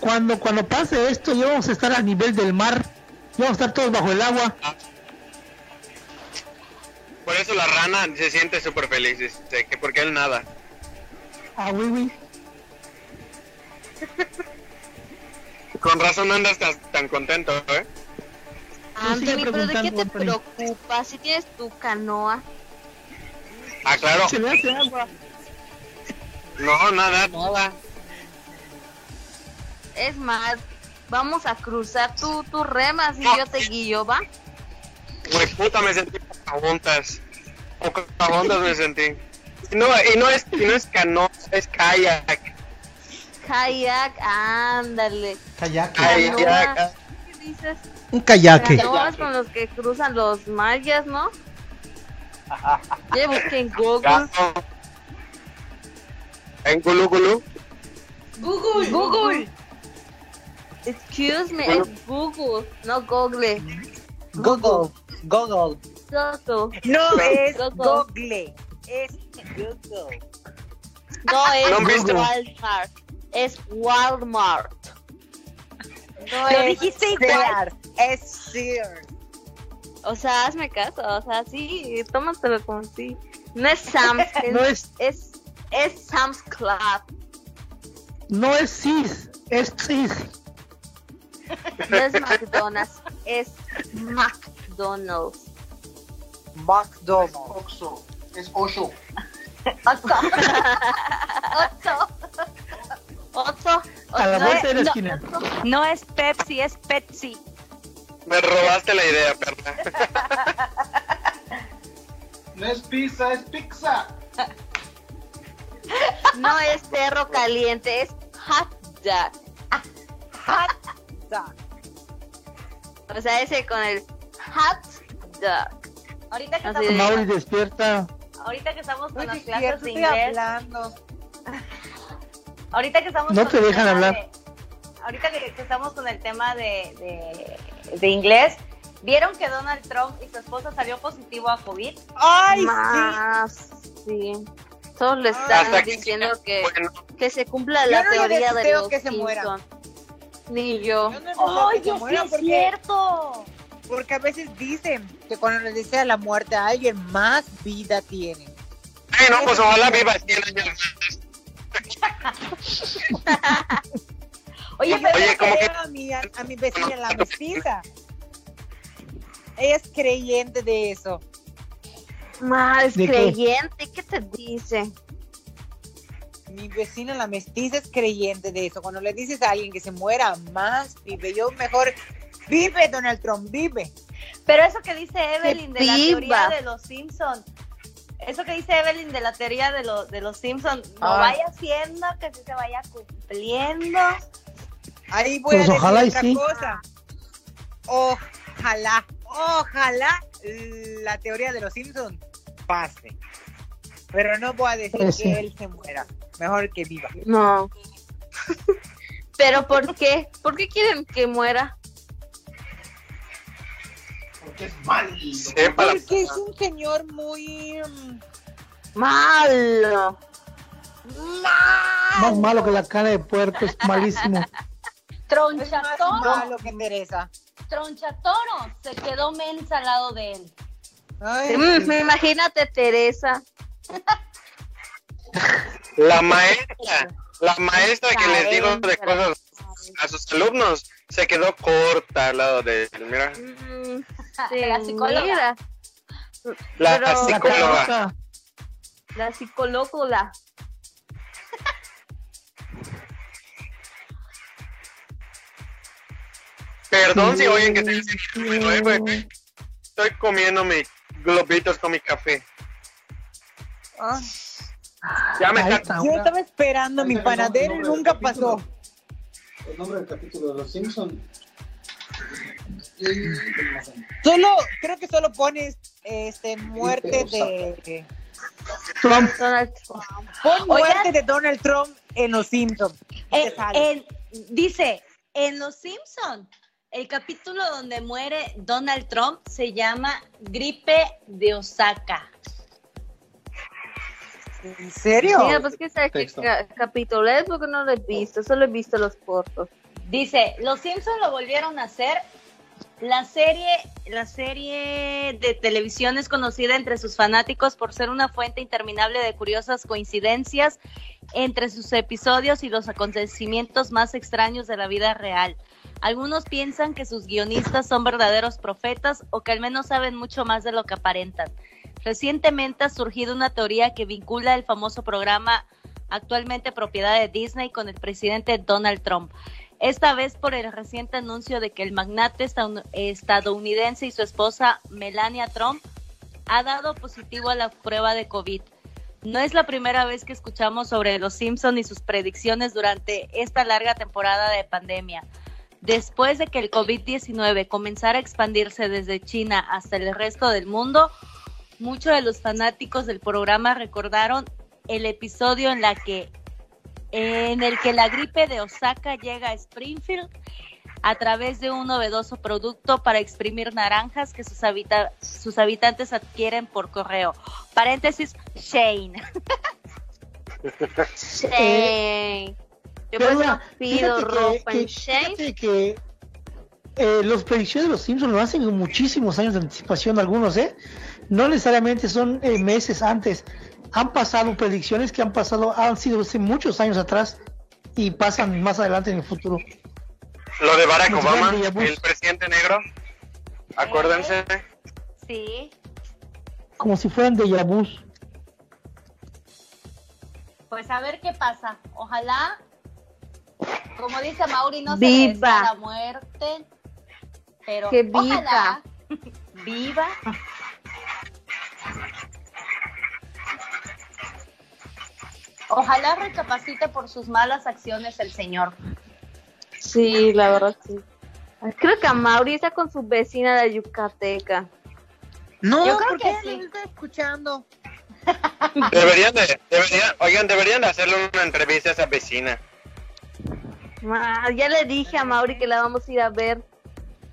cuando cuando pase esto ya vamos a estar al nivel del mar, ya vamos a estar todos bajo el agua. Por eso la rana se siente súper feliz, dice, que porque él nada. Ah, oui, oui. Con razón no andas tan, tan contento, ¿eh? Anthony, pero ¿de qué te preocupas? Si tienes tu canoa. Ah, claro. Se me hace agua. No, nada, nada. Es más, vamos a cruzar tú, tú remas y yo te guío, ¿va? Güey, puta, me sentí pocahontas. Pocahontas me sentí. No, y no es, y no es canoa, es kayak. Kayak, ándale. Kayak. Kayak. ¿Qué dices? Un kayaque. Canoas con los que cruzan los mayas, ¿no? Ya busqué en Google. En Gulu Gulu. Google. Google. Excuse me, es Google, no Google. Google. Google. Google. No es Google. Google. Es Google. No es. Walmart, es Walmart. No Lo es dijiste igual. Es Sears. O sea, hazme caso, o sea, sí, tómatelo como sí. No es Sam's, es, No es, es, es Sam's Club. no es cis, es cis. No es McDonald's, es McDonald's. McDonald's. Oxo. Es Osho. Otto. Otto. A la Otto. vuelta de la no. esquina. No es Pepsi, es Pepsi. Me robaste la idea, perra. No es pizza, es pizza. No es perro caliente, es hot dog. Hot dog. O sea, ese con el hot dog. Ahorita que estamos, Mauri despierta. ahorita que estamos con No las es clases de estoy inglés, hablando. ahorita que estamos No con te el dejan tema hablar. de- ahorita que, que estamos con el tema de, de, de inglés, ¿vieron que Donald Trump y su esposa salió positivo a COVID? Ay, sí. Más, sí. Todos le están diciendo que, Bueno, que se cumpla Yo la no teoría de los que se muera. Simpson. Ni yo. Yo no que se muera porque, cierto! porque a veces dicen que cuando le desea la muerte a alguien, más vida tiene. ay, no, pues ojalá viva 100 años más. Oye, pero Oye, yo creo que- a mi, a, a mi vecina, la mestiza. Ella es creyente de eso. Más ¿De qué? creyente, ¿qué te dice? Mi vecina, la mestiza, es creyente de eso. Cuando le dices a alguien que se muera, más vive. Yo mejor, vive Donald Trump, vive. Pero eso que dice Evelyn de la teoría de los Simpson, eso que dice Evelyn de la teoría de, los de los Simpson, no Ah. vaya haciendo que sí se vaya cumpliendo. Ahí voy Pues a ojalá decir otra sí. cosa. Ojalá, ojalá la teoría de los Simpsons pase. Pero no voy a decir Pues sí. que él se muera. Mejor que viva. No. ¿Pero por qué? ¿Por qué quieren que muera? Porque es malo. Porque es un señor muy... mm, Malo. Más malo que la carne de puerco, es malísimo. Tronchatoro, malo que Teresa. Tronchatoro se quedó mensa al lado de él. Ay, Mm, imagínate Teresa. La maestra, la maestra que les digo de cosas a sus alumnos se quedó corta al lado de él. Mira, Mm, La psicóloga. mira, la psicóloga. la psicóloga. Perdón si oyen que estoy. Estoy comiendo mis globitos con mi café. ah. Ya me está. Yo estaba esperando mi panadero y nunca pasó. El nombre del capítulo de los Simpsons. Solo, creo que solo pones este muerte de Trump. Donald Trump. pon Oigan. muerte de Donald Trump en los Simpsons. Dice, en Los Simpson, el capítulo donde muere Donald Trump se llama Gripe de Osaka. ¿En serio? Mira, pues que sabe qué Texto. ca- capítulo es porque no lo he visto, solo he visto los cortos. Dice, Los Simpson lo volvieron a hacer. La serie, la serie de televisión es conocida entre sus fanáticos por ser una fuente interminable de curiosas coincidencias entre sus episodios y los acontecimientos más extraños de la vida real. Algunos piensan que sus guionistas son verdaderos profetas o que al menos saben mucho más de lo que aparentan. Recientemente ha surgido una teoría que vincula el famoso programa actualmente propiedad de Disney con el presidente Donald Trump. Esta vez por el reciente anuncio de que el magnate estadounidense y su esposa Melania Trump ha dado positivo a la prueba de COVID. No es la primera vez que escuchamos sobre los Simpson y sus predicciones durante esta larga temporada de pandemia. Después de que el COVID-19 comenzara a expandirse desde China hasta el resto del mundo, muchos de los fanáticos del programa recordaron el episodio en la que en el que la gripe de Osaka llega a Springfield a través de un novedoso producto para exprimir naranjas que sus, sus habitantes adquieren por correo. Paréntesis, Shane. Shane. Yo por eso pido ropa en Shane. que eh, los predicciones de los Simpsons lo hacen con muchísimos años de anticipación algunos, ¿eh? No necesariamente son eh, meses antes. Han pasado predicciones que han pasado, han sido hace muchos años atrás y pasan más adelante en el futuro. Lo de Barack Obama, el presidente negro. Acuérdense. Sí. Como si fueran de Yabus. Pues a ver qué pasa. Ojalá, como dice Mauri, no viva. se la muerte. Pero que viva. viva. Ojalá recapacite por sus malas acciones el señor. Sí, la verdad sí. Creo que a Mauri está con su vecina de Yucateca. No, Yo creo que sí. está escuchando. Deberían de, deberían, oigan, deberían de hacerle una entrevista a esa vecina. ya le dije a Mauri que la vamos a ir a ver.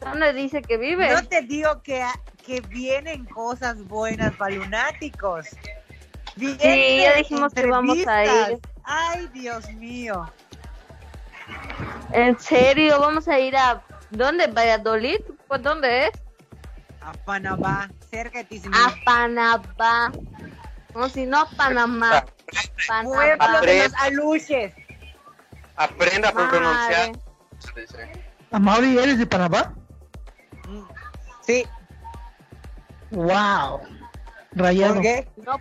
No le dice que vive. No te digo que, que vienen cosas buenas para lunáticos. Sí, ya dijimos que vamos a ir. Ay, Dios mío. ¿En serio? ¿Vamos a ir a... ¿Dónde? ¿Valladolid? ¿Pues dónde es? A Panamá, cerca de ti. A Panamá. No, si no a Panamá. Panamá. Pueblo de los aluches. Aprenda a pronunciar. Amaury, ¿eres de Panamá? Sí. Wow. Rayado. ¿Por qué? No,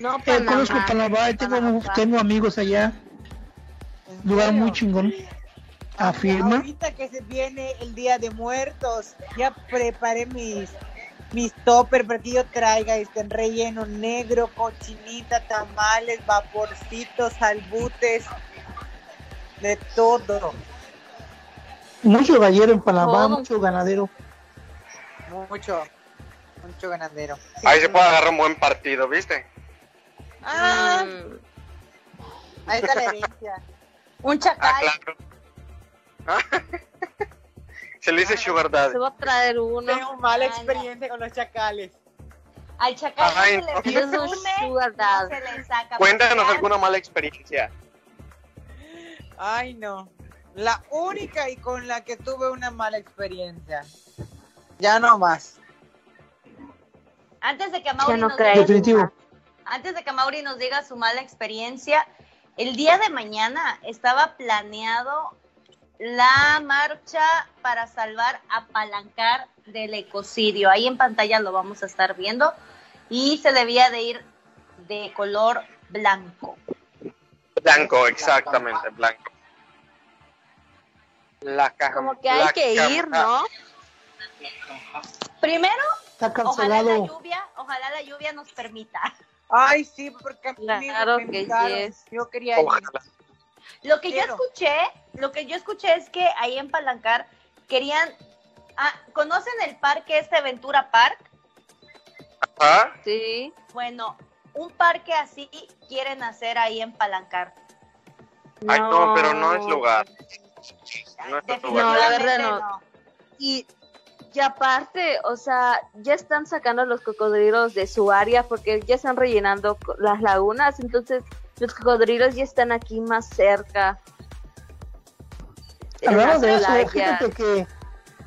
no eh, Panamá. conozco Panamá, tengo, tengo amigos allá. Lugar muy chingón. Afirma. Ahorita que se viene el Día de Muertos, ya preparé mis mis topper para que yo traiga este relleno negro, cochinita, tamales, vaporcitos, albutes, de todo. Mucho gallero en Panamá, mucho ganadero. Mucho, mucho ganadero. Ahí se puede agarrar un buen partido, ¿viste? Ah, ahí está la herencia. Un chacal. Ah, claro. se le dice sugar daddy. Se va a traer uno. Tengo mala experiencia con los chacales. Al chacal Ay, se le presume, no se le saca. Cuéntanos alguna mala experiencia. Ay, no. La única y con la que tuve una mala experiencia. Ya no más. Antes de que Mauri, no nos, diga, antes de que Mauri nos diga su mala experiencia, el día de mañana estaba planeado la marcha para salvar a Palancar del ecocidio. Ahí en pantalla lo vamos a estar viendo. Y se debía de ir de color blanco. Blanco, exactamente, blanco. La caja. Como que hay que ir, ¿no? Primero, Está ojalá la lluvia, ojalá la lluvia nos permita. Ay, sí, porque claro que sí yo quería ir. Lo que yo escuché, lo que yo escuché es que ahí en Palancar querían, ah, ¿conocen el parque este Ventura Park? Ajá. Sí. Bueno, un parque así quieren hacer ahí en Palancar. Ay, no, pero no es lugar. No, es lugar. no la verdad no. Y y aparte, o sea, ya están sacando los cocodrilos de su área porque ya están rellenando las lagunas, entonces los cocodrilos ya están aquí más cerca. Hablando de eso, fíjate que,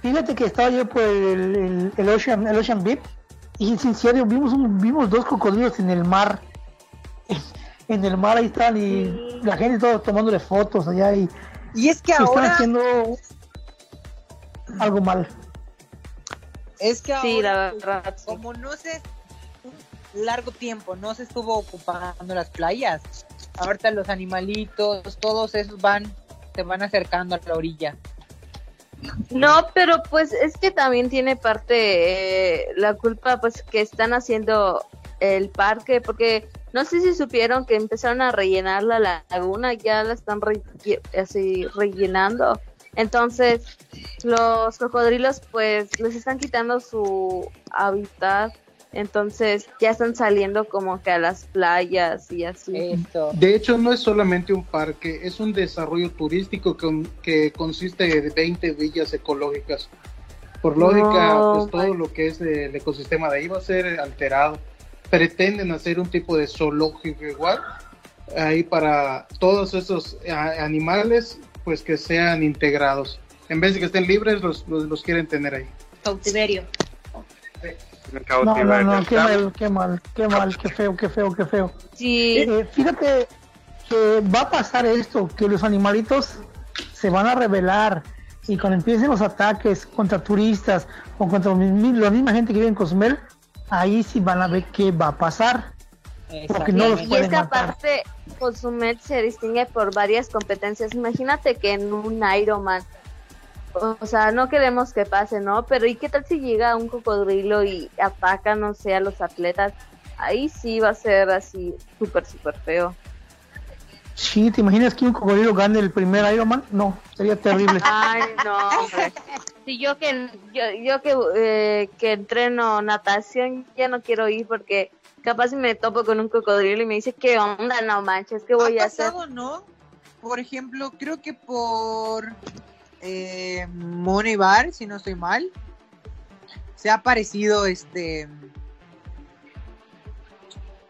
fíjate que estaba yo por el, el, Ocean, el Ocean Beach y en serio vimos, un, vimos dos cocodrilos en el mar. En el mar ahí están y la gente todo tomándole fotos allá y, y es que ahora están haciendo algo mal. Es que Sí, ahora, la verdad. sí. como no se un largo tiempo no se estuvo ocupando las playas, ahorita los animalitos, todos esos van, se van acercando a la orilla. No, pero pues es que también tiene parte eh, la culpa pues que están haciendo el parque porque no sé si supieron que empezaron a rellenar la laguna, ya la están re- así rellenando. Entonces, los cocodrilos pues les están quitando su hábitat, entonces ya están saliendo como que a las playas y así. Esto. De hecho, no es solamente un parque, es un desarrollo turístico con- que consiste de 20 villas ecológicas. Por lógica, No, pues todo lo que es el ecosistema de ahí va a ser alterado. Pretenden hacer un tipo de zoológico igual, ahí para todos esos animales, pues que sean integrados. En vez de que estén libres, los, los, los quieren tener ahí. Cautiverio. No, no, no, qué mal, qué mal, qué mal, qué feo, qué feo, qué feo. Sí, Eh, fíjate que va a pasar esto, que los animalitos se van a rebelar y cuando empiecen los ataques contra turistas o contra la misma gente que vive en Cozumel, ahí sí van a ver qué va a pasar. Porque no los y es pueden que matar. aparte Cozumel se distingue por varias competencias. Imagínate que en un Ironman, o sea, no queremos que pase, ¿no? Pero ¿y qué tal si llega un cocodrilo y ataca, no sé, a los atletas? Ahí sí va a ser así súper, súper feo. Sí, ¿te imaginas que un cocodrilo gane el primer Ironman? No, sería terrible. Ay, no, hombre. Si yo que yo, yo que, eh, que entreno natación ya no quiero ir porque capaz si me topo con un cocodrilo y me dice, ¿qué onda? No manches, ¿qué voy ha a hacer? pasado, ¿no? Por ejemplo, creo que por eh, Money Bar, si no estoy mal, se ha aparecido este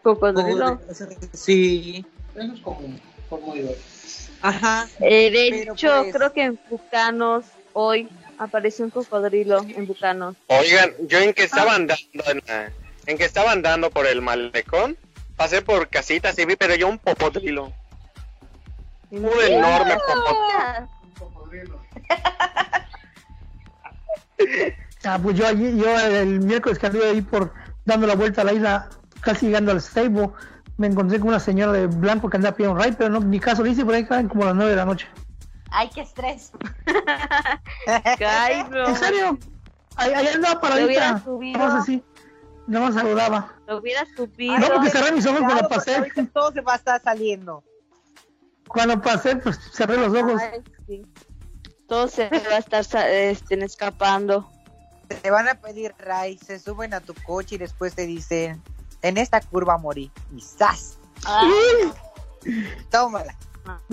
Cocodrilo. Sí, Eso es común, por ajá. Eh, de Pero, hecho, pues- creo que en Bucanos hoy apareció un cocodrilo en Bucanos. Oigan, yo en que estaba andando en, eh, en que estaba andando por el malecón, pasé por casitas y vi, pero yo un popodrilo. Un enorme popodrilo. Cocodrilo. Ah, pues yo allí, yo el miércoles que anduve ahí por dando la vuelta a la isla, casi llegando al stable, me encontré con una señora de blanco que andaba pidiendo un ride, pero no, ni caso le hice, por ahí caen como las nueve de la noche. Ay, qué estrés. Ay, no, ¿En serio? Ahí, ahí andaba Lo hubiera paradita, más así, nada más saludaba. Lo hubiera subido. No, porque cerré mis ojos cuando pasé, todo se va a estar saliendo. cuando pasé, pues cerré los ojos. Ay, sí. Todo se va a estar este, escapando. Te van a pedir ray, se suben a tu coche y después te dicen, en esta curva morí. Y ¡zas! Tómala.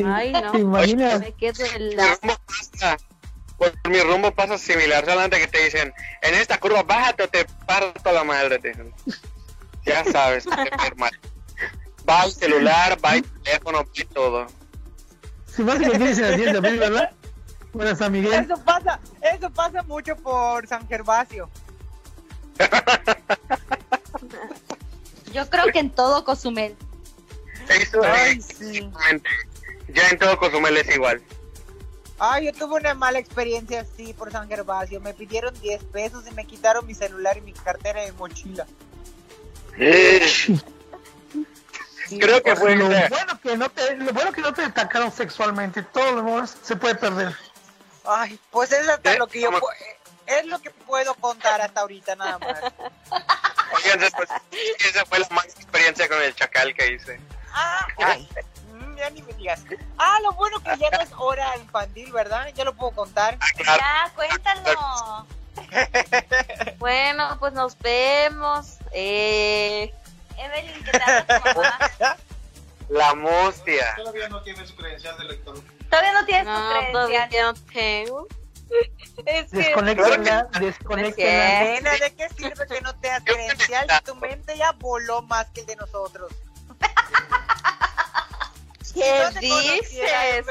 Ay, no. ¿Te imaginas? Me quedo Mi helada. Por mi rumbo pasa similar, solamente que te dicen, en esta curva bájate o te parto la madre. te dicen. Ya sabes, normal. Va el celular, va el teléfono, va y todo. Si más que tienes en la tienda, ¿verdad? Buenas, San Miguel. Eso pasa, eso pasa mucho por San Gervasio. Yo creo que en todo Cozumel. Eso Ay, es, sí. Ya en todo Cozumel es igual. Ay, yo tuve una mala experiencia así por San Gervasio. Me pidieron 10 pesos y me quitaron mi celular y mi cartera de mochila. Creo que fue Lo bueno que no te, lo bueno que no te atacaron sexualmente, todo lo demás se puede perder. Ay, pues es hasta ¿Eh? lo que yo ¿Cómo? pu- es lo que puedo contar hasta ahorita nada más. Oigan, después, esa fue la más experiencia con el chacal que hice. Ah, ay, mm, ya ni me digas. Ah, lo bueno que ya no es hora infantil, ¿verdad? Ya lo puedo contar. Ah. Ya, cuéntalo. Bueno, pues nos vemos. Eh, Evelyn, ¿qué tal tu? La mustia. Todavía no tiene su credencial de lector. Todavía no tienes tu no, credencial. todavía no tengo. Es que Desconéctenla, desconéctenla. ¿Qué? Nena, ¿de qué sirve que no te credencial tu mente ya voló más que el de nosotros? ¿Qué No dices?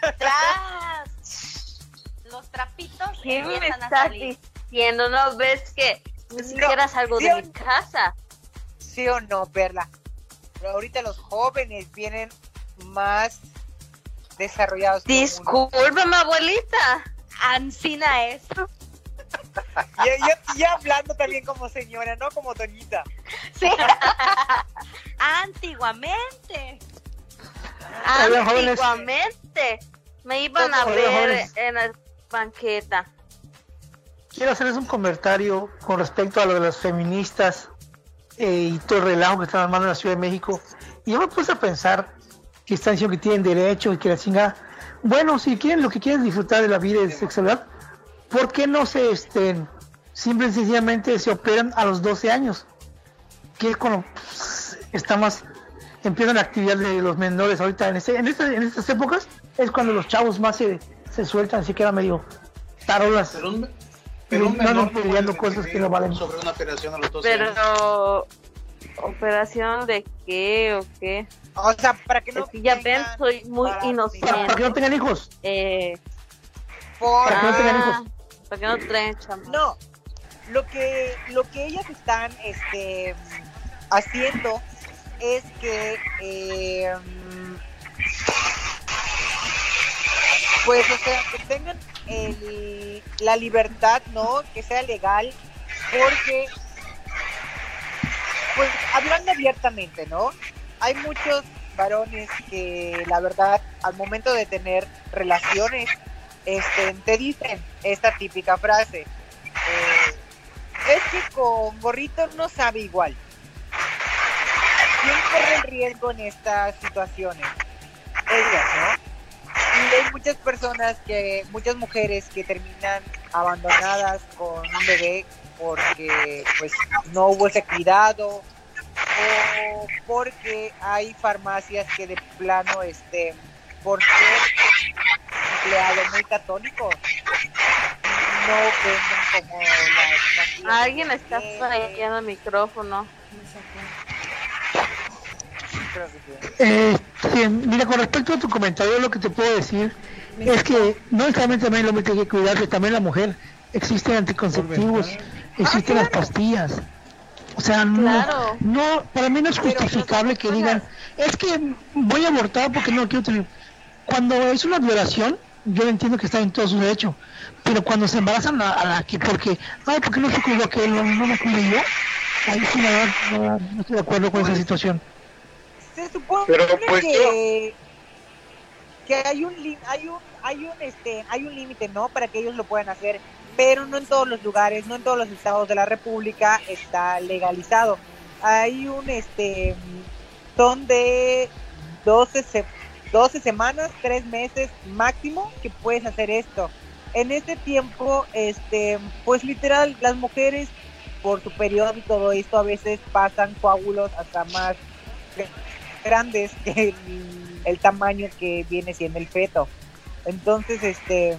Tras los trapitos ¿Qué me empiezan a salir. diciendo? ¿No ves que ni siquiera salgo de ¿sí o mi no? casa? ¿Sí o no, Perla? Pero ahorita los jóvenes vienen más desarrollados. Discúlpame, abuelita. Ancina es. Ya, hablando también como señora, no como Toñita. Sí. Antiguamente. Antiguamente me iban a ver en la banqueta. Quiero hacerles un comentario con respecto a lo de las feministas eh, y todo el relajo que están armando en la Ciudad de México. Y yo me puse a pensar que están diciendo que tienen derecho y que la chingada. Bueno, si quieren lo que quieren disfrutar de la vida y de sexualidad, ¿por qué no se estén? Simple y sencillamente se operan a los 12 años, que es cuando pues, está más empiezan la actividad de los menores ahorita en, este- en, esta- en estas épocas es cuando los chavos más se, se sueltan, así que era medio tarolas. Pero un, pero un No, no, menor no cosas que no valen. sobre una operación a los 12 años. Pero, ¿operación de qué o qué? O sea, para que no Es que ya ven, soy muy para- inocente. para que no tengan hijos. Eh, por- Para que no tengan ah, hijos. Para que no traen chamba. No, lo que, lo que ellas están este, haciendo es que, eh, pues, o sea, que tengan el- la libertad, ¿no? Que sea legal, porque, pues, hablando abiertamente, ¿no? Hay muchos varones que, la verdad, al momento de tener relaciones, este, te dicen esta típica frase. eh, es que con gorrito no sabe igual. ¿Quién corre el riesgo en estas situaciones? Ellas, ¿no? Y hay muchas personas que, muchas mujeres que terminan abandonadas con un bebé porque pues no hubo ese cuidado o porque hay farmacias que de plano este por ser empleado muy católico no venden como las pastillas Alguien está fallando el micrófono. Creo que sí. Sí, mira, con respecto a tu comentario, lo que te puedo decir es que no solamente también el hombre tiene que cuidarse, también la mujer. Existen anticonceptivos, existen las pastillas. O sea, no, Claro. no, para mí no es justificable que digan, es que voy a abortar porque no quiero tener. Cuando es una violación, yo entiendo que está en todo su derecho, pero cuando se embarazan a, la que, porque, ay, porque no se cuidó que no, no me cuidé yo, ahí sí, no, no estoy de acuerdo con esa situación. Se supone Pero, pues, que, que hay un hay un hay un este hay un límite no para que ellos lo puedan hacer pero no en todos los lugares no en todos los estados de la república está legalizado. Hay un este son de 12 se- 12 semanas 3 meses máximo que puedes hacer esto. En este tiempo este pues literal las mujeres por su periodo y todo esto a veces pasan coágulos hasta más grandes que el, el tamaño que viene siendo el feto. Entonces, este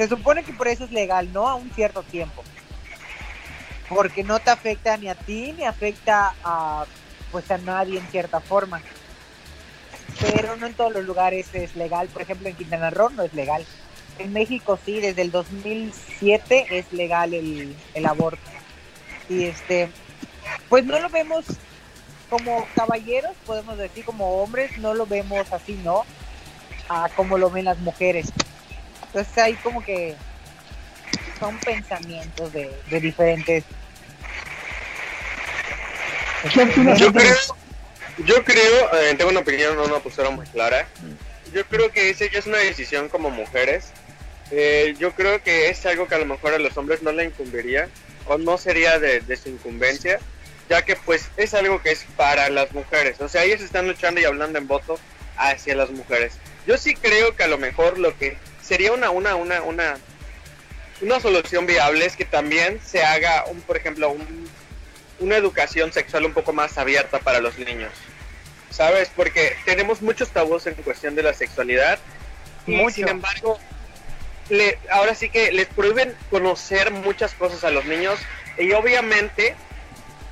se supone que por eso es legal, ¿no? A un cierto tiempo. Porque no te afecta ni a ti ni afecta a pues a nadie en cierta forma. Pero no en todos los lugares es legal. Por ejemplo, en Quintana Roo no es legal. En México sí, desde el 2007 es legal el, el aborto. Y este, pues no lo vemos como caballeros, podemos decir como hombres, no lo vemos así, ¿no? A como lo ven las mujeres. Entonces hay como que son pensamientos de, de diferentes. ¿Qué opinas, Yo creo, yo creo, eh, tengo una opinión, no una postura muy clara. Yo creo que esa ya es una decisión como mujeres. Eh, yo creo que es algo que a lo mejor a los hombres no le incumbiría o no sería de, de su incumbencia, ya que pues es algo que es para las mujeres. O sea, ellos están luchando y hablando en voto hacia las mujeres. Yo sí creo que a lo mejor lo que sería una una una una una solución viable es que también se haga un, por ejemplo, un, una educación sexual un poco más abierta para los niños. ¿Sabes? Porque tenemos muchos tabús en cuestión de la sexualidad. Y Mucho. sin embargo, le, ahora sí que les prohíben conocer muchas cosas a los niños. Y obviamente,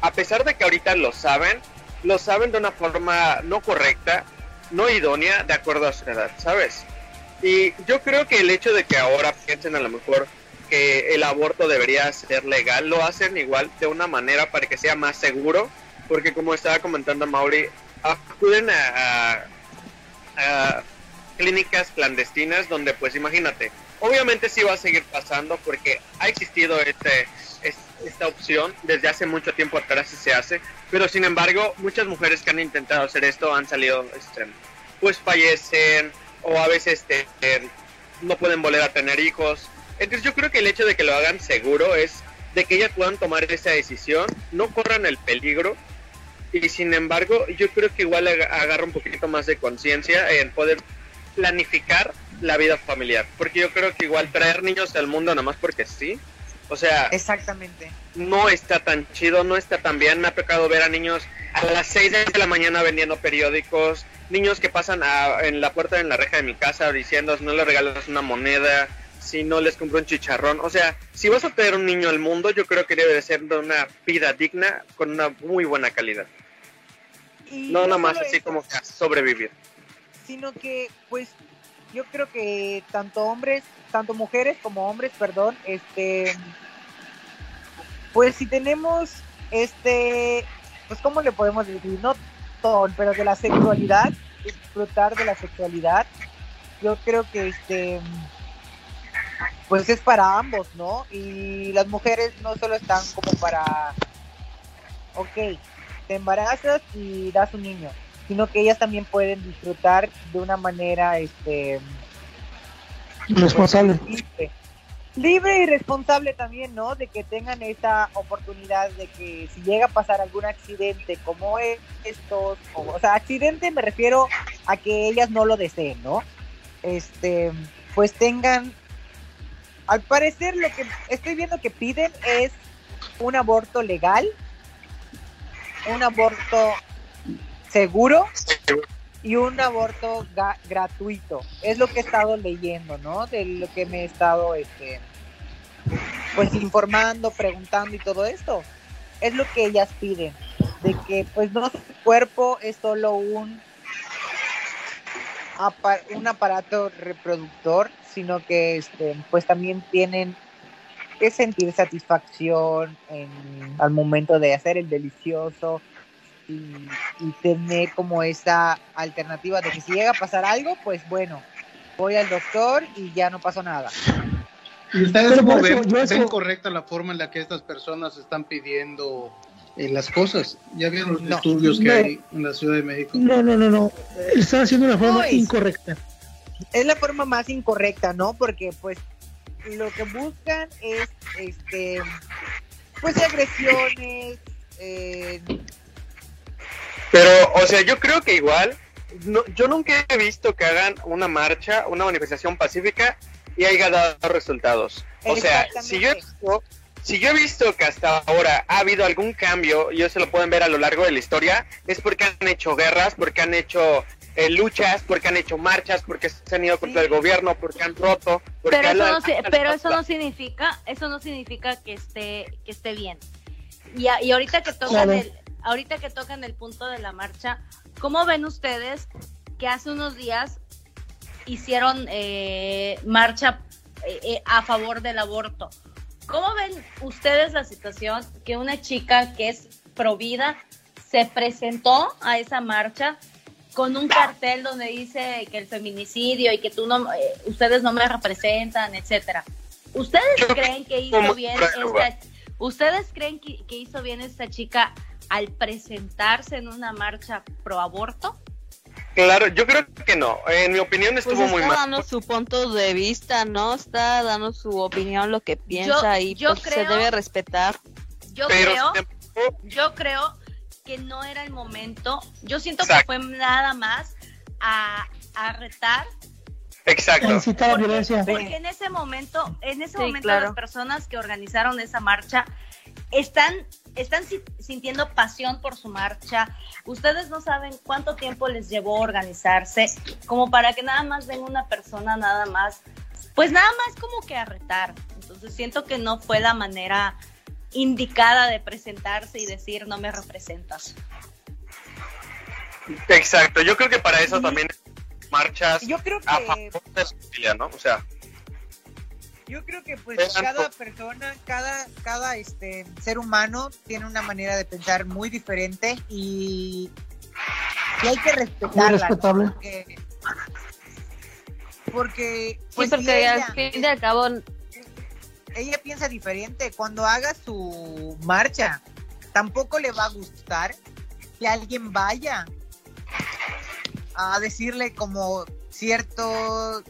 a pesar de que ahorita lo saben, lo saben de una forma no correcta, no idónea, de acuerdo a su edad, ¿sabes? Y yo creo que el hecho de que ahora piensen a lo mejor que el aborto debería ser legal, lo hacen igual de una manera para que sea más seguro, porque como estaba comentando Mauri, acuden a, a- a clínicas clandestinas donde pues imagínate, obviamente sí va a seguir pasando porque ha existido este, es- esta opción desde hace mucho tiempo atrás y se hace, pero sin embargo muchas mujeres que han intentado hacer esto han salido, este, pues fallecen o a veces este, no pueden volver a tener hijos. Entonces yo creo que el hecho de que lo hagan seguro es de que ellas puedan tomar esa decisión, no corran el peligro y sin embargo yo creo que igual ag- agarra un poquito más de conciencia en poder planificar la vida familiar, porque yo creo que igual traer niños al mundo nada más porque sí, o sea, Exactamente. no está tan chido, no está tan bien. Me ha tocado ver a niños a las 6 de la mañana vendiendo periódicos, niños que pasan a- en la puerta en la reja de mi casa diciendo no le regalas una moneda, si no les compro un chicharrón. O sea, si vas a traer un niño al mundo, yo creo que debe de ser de una vida digna con una muy buena calidad. Y No nada más así eso, como que a sobrevivir. sino que pues yo creo que tanto hombres, tanto mujeres como hombres, perdón, este pues si tenemos este pues cómo le podemos decir, no ton, pero de la sexualidad, disfrutar de la sexualidad, yo creo que este pues es para ambos, ¿no? Y las mujeres no solo están como para ok, te embarazas y das un niño, sino que ellas también pueden disfrutar de una manera este Responsable. libre. Libre y responsable también, ¿no? De que tengan esa oportunidad de que si llega a pasar algún accidente como estos, o, o sea, accidente me refiero a que ellas no lo deseen, ¿no? Este, pues tengan, al parecer lo que estoy viendo que piden es un aborto legal, un aborto seguro y un aborto gratuito. Es lo que he estado leyendo, ¿no? De lo que me he estado, este, pues informando, preguntando y todo esto. Es lo que ellas piden, de que pues no su cuerpo es solo un un aparato reproductor, sino que este, pues también tienen que sentir satisfacción en- al momento de hacer el delicioso y, y tener como esa alternativa de que si llega a pasar algo, pues bueno, voy al doctor y ya no pasó nada. ¿Y ustedes cómo ven, ven correcta la forma en la que estas personas están pidiendo eh, las cosas? ¿Ya vieron los No. estudios que No. hay en la Ciudad de México? No, no, no, no. Están haciendo una forma No, es- incorrecta. es la forma más incorrecta, ¿no? Porque pues lo que buscan es este pues agresiones, eh, Pero, o sea, yo creo que igual, no, yo nunca he visto que hagan una marcha, una manifestación pacífica y haya dado resultados. O sea, si yo, he visto, si yo he visto que hasta ahora ha habido algún cambio, y eso lo pueden ver a lo largo de la historia, es porque han hecho guerras, porque han hecho eh, luchas, porque han hecho marchas, porque se han ido contra Sí. el gobierno, porque han roto. Porque Pero eso, han- no, si- pero eso no significa, eso no significa que esté, que esté bien. Y, a- y ahorita que tocan Claro. el, ahorita que tocan el punto de la marcha, ¿cómo ven ustedes que hace unos días hicieron eh, marcha eh, eh, a favor del aborto? ¿Cómo ven ustedes la situación que una chica que es provida se presentó a esa marcha con un cartel donde dice que el feminicidio y que tú no, eh, ustedes no me representan, etcétera. ¿Ustedes creen que hizo bien esta, ustedes creen que, que hizo bien esta chica al presentarse en una marcha pro aborto? Claro, yo creo que no. En mi opinión Pues estuvo muy está mal. dando su punto de vista, ¿no? Está dando su opinión, lo que piensa y yo pues, se debe respetar. Yo Pero creo, yo creo que no era el momento. Yo siento que fue nada más a, a retar exacto. incitar a Porque- violencia. Porque en ese momento, en ese Sí, momento claro. las personas que organizaron esa marcha están, están si- sintiendo pasión por su marcha. Ustedes no saben cuánto tiempo les llevó organizarse, como para que nada más venga una persona nada más, pues nada más como que a retar. Entonces siento que no fue la manera indicada de presentarse y decir no me representas. Exacto. Yo creo que para eso también marchas yo creo a que favor de su familia, ¿no? O sea, Yo creo que pues cada persona, cada, cada este ser humano tiene una manera de pensar muy diferente y, y hay que Muy respetarla. Porque Porque, Sí, pues, si porque ella, al fin y al cabo, ella piensa diferente. Cuando haga su marcha, tampoco le va a gustar que alguien vaya a decirle como cierto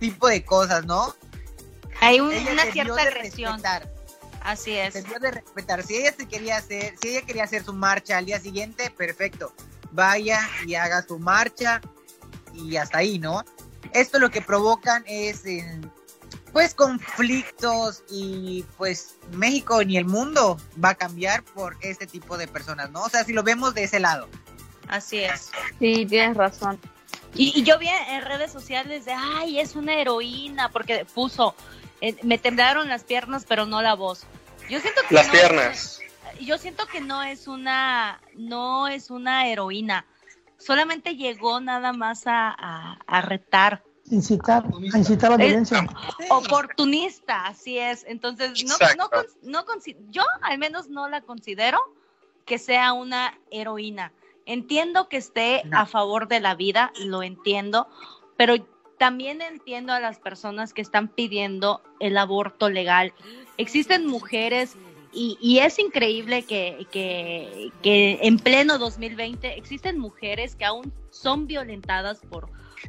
tipo de cosas, ¿no? Hay un- una cierta agresión. respetar, Así es. debió de respetar. Si ella se quería hacer, si ella quería hacer su marcha al día siguiente, perfecto. Vaya y haga su marcha y hasta ahí, ¿no? Esto lo que provocan es eh, pues conflictos y pues México ni el mundo va a cambiar por este tipo de personas, ¿no? O sea, si lo vemos de ese lado. Así es. sí, tienes razón. Y, y yo vi en redes sociales de, ay, es una heroína, porque puso, eh, me temblaron las piernas, pero no la voz. Yo siento que Las no piernas. es- yo siento que no es una, no es una heroína. Solamente llegó nada más a, a, a retar. Incitar, a incitar a la violencia. Oportunista, así es. Entonces, no, no, con- no consi- yo al menos no la considero que sea una heroína. Entiendo que esté No. a favor de la vida, lo entiendo, pero también entiendo a las personas que están pidiendo el aborto legal. Existen mujeres y, y es increíble que, que, que en pleno 2020 existen mujeres que aún son violentadas por,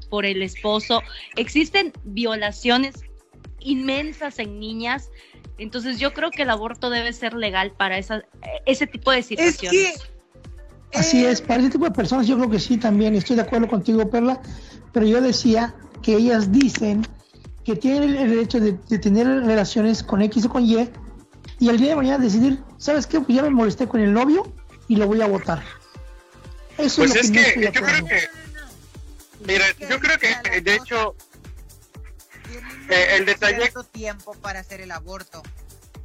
por el esposo, existen violaciones inmensas en niñas, entonces yo creo que el aborto debe ser legal para esa, ese tipo de Es situaciones. que Así eh, es, para ese tipo de personas yo creo que sí también estoy de acuerdo contigo, Perla, pero yo decía que ellas dicen que tienen el derecho de, de tener relaciones con X o con Y y al día de mañana decidir, ¿sabes qué? Pues ya me molesté con el novio y lo voy a votar. Eso Pues es es lo que, no que de yo creo que, mira, yo creo que de hecho Eh, el detalle- tiempo para hacer el aborto.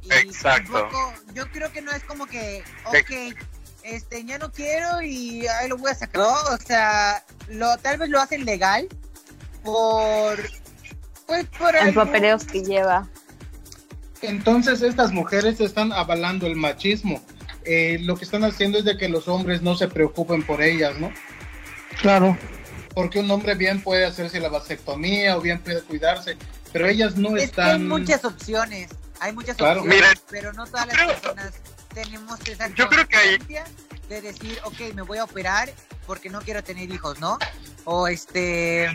Y Exacto. tampoco- yo creo que no es como que, ok, este, ya no quiero y ahí lo voy a sacar. No, o sea, lo, tal vez lo hacen legal por, pues, por El algún- papeleos que lleva. Entonces estas mujeres están avalando el machismo. Eh, lo que están haciendo es de que los hombres no se preocupen por ellas, ¿no? Claro, Porque un hombre bien puede hacerse la vasectomía o bien puede cuidarse, pero ellas no Es que hay están... muchas opciones, hay muchas Claro. opciones, Mira, pero no todas las creo- personas tenemos esa Yo creo que hay- conciencia de decir, ok, me voy a operar porque no quiero tener hijos, ¿no? O este...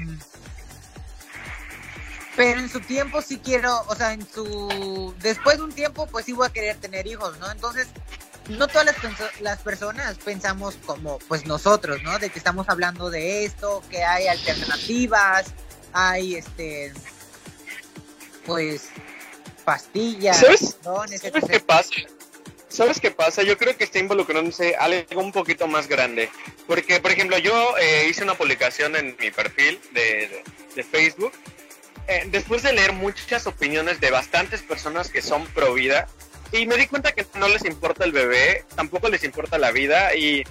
Pero en su tiempo sí quiero, o sea, en su... Después de un tiempo, pues sí voy a querer tener hijos, ¿no? Entonces, no todas las, penso- las personas pensamos como, pues nosotros, ¿no? De que estamos hablando de esto, que hay alternativas, hay, este... Pues, pastillas, ¿Sabes? ¿Sabes etc. qué pasa? ¿Sabes qué pasa? Yo creo que está involucrándose algo un poquito más grande. Porque, por ejemplo, yo eh, hice una publicación en mi perfil de, de- Facebook. eh, después de leer muchas opiniones de bastantes personas que son pro vida, y me di cuenta que no les importa el bebé, tampoco les importa la vida, y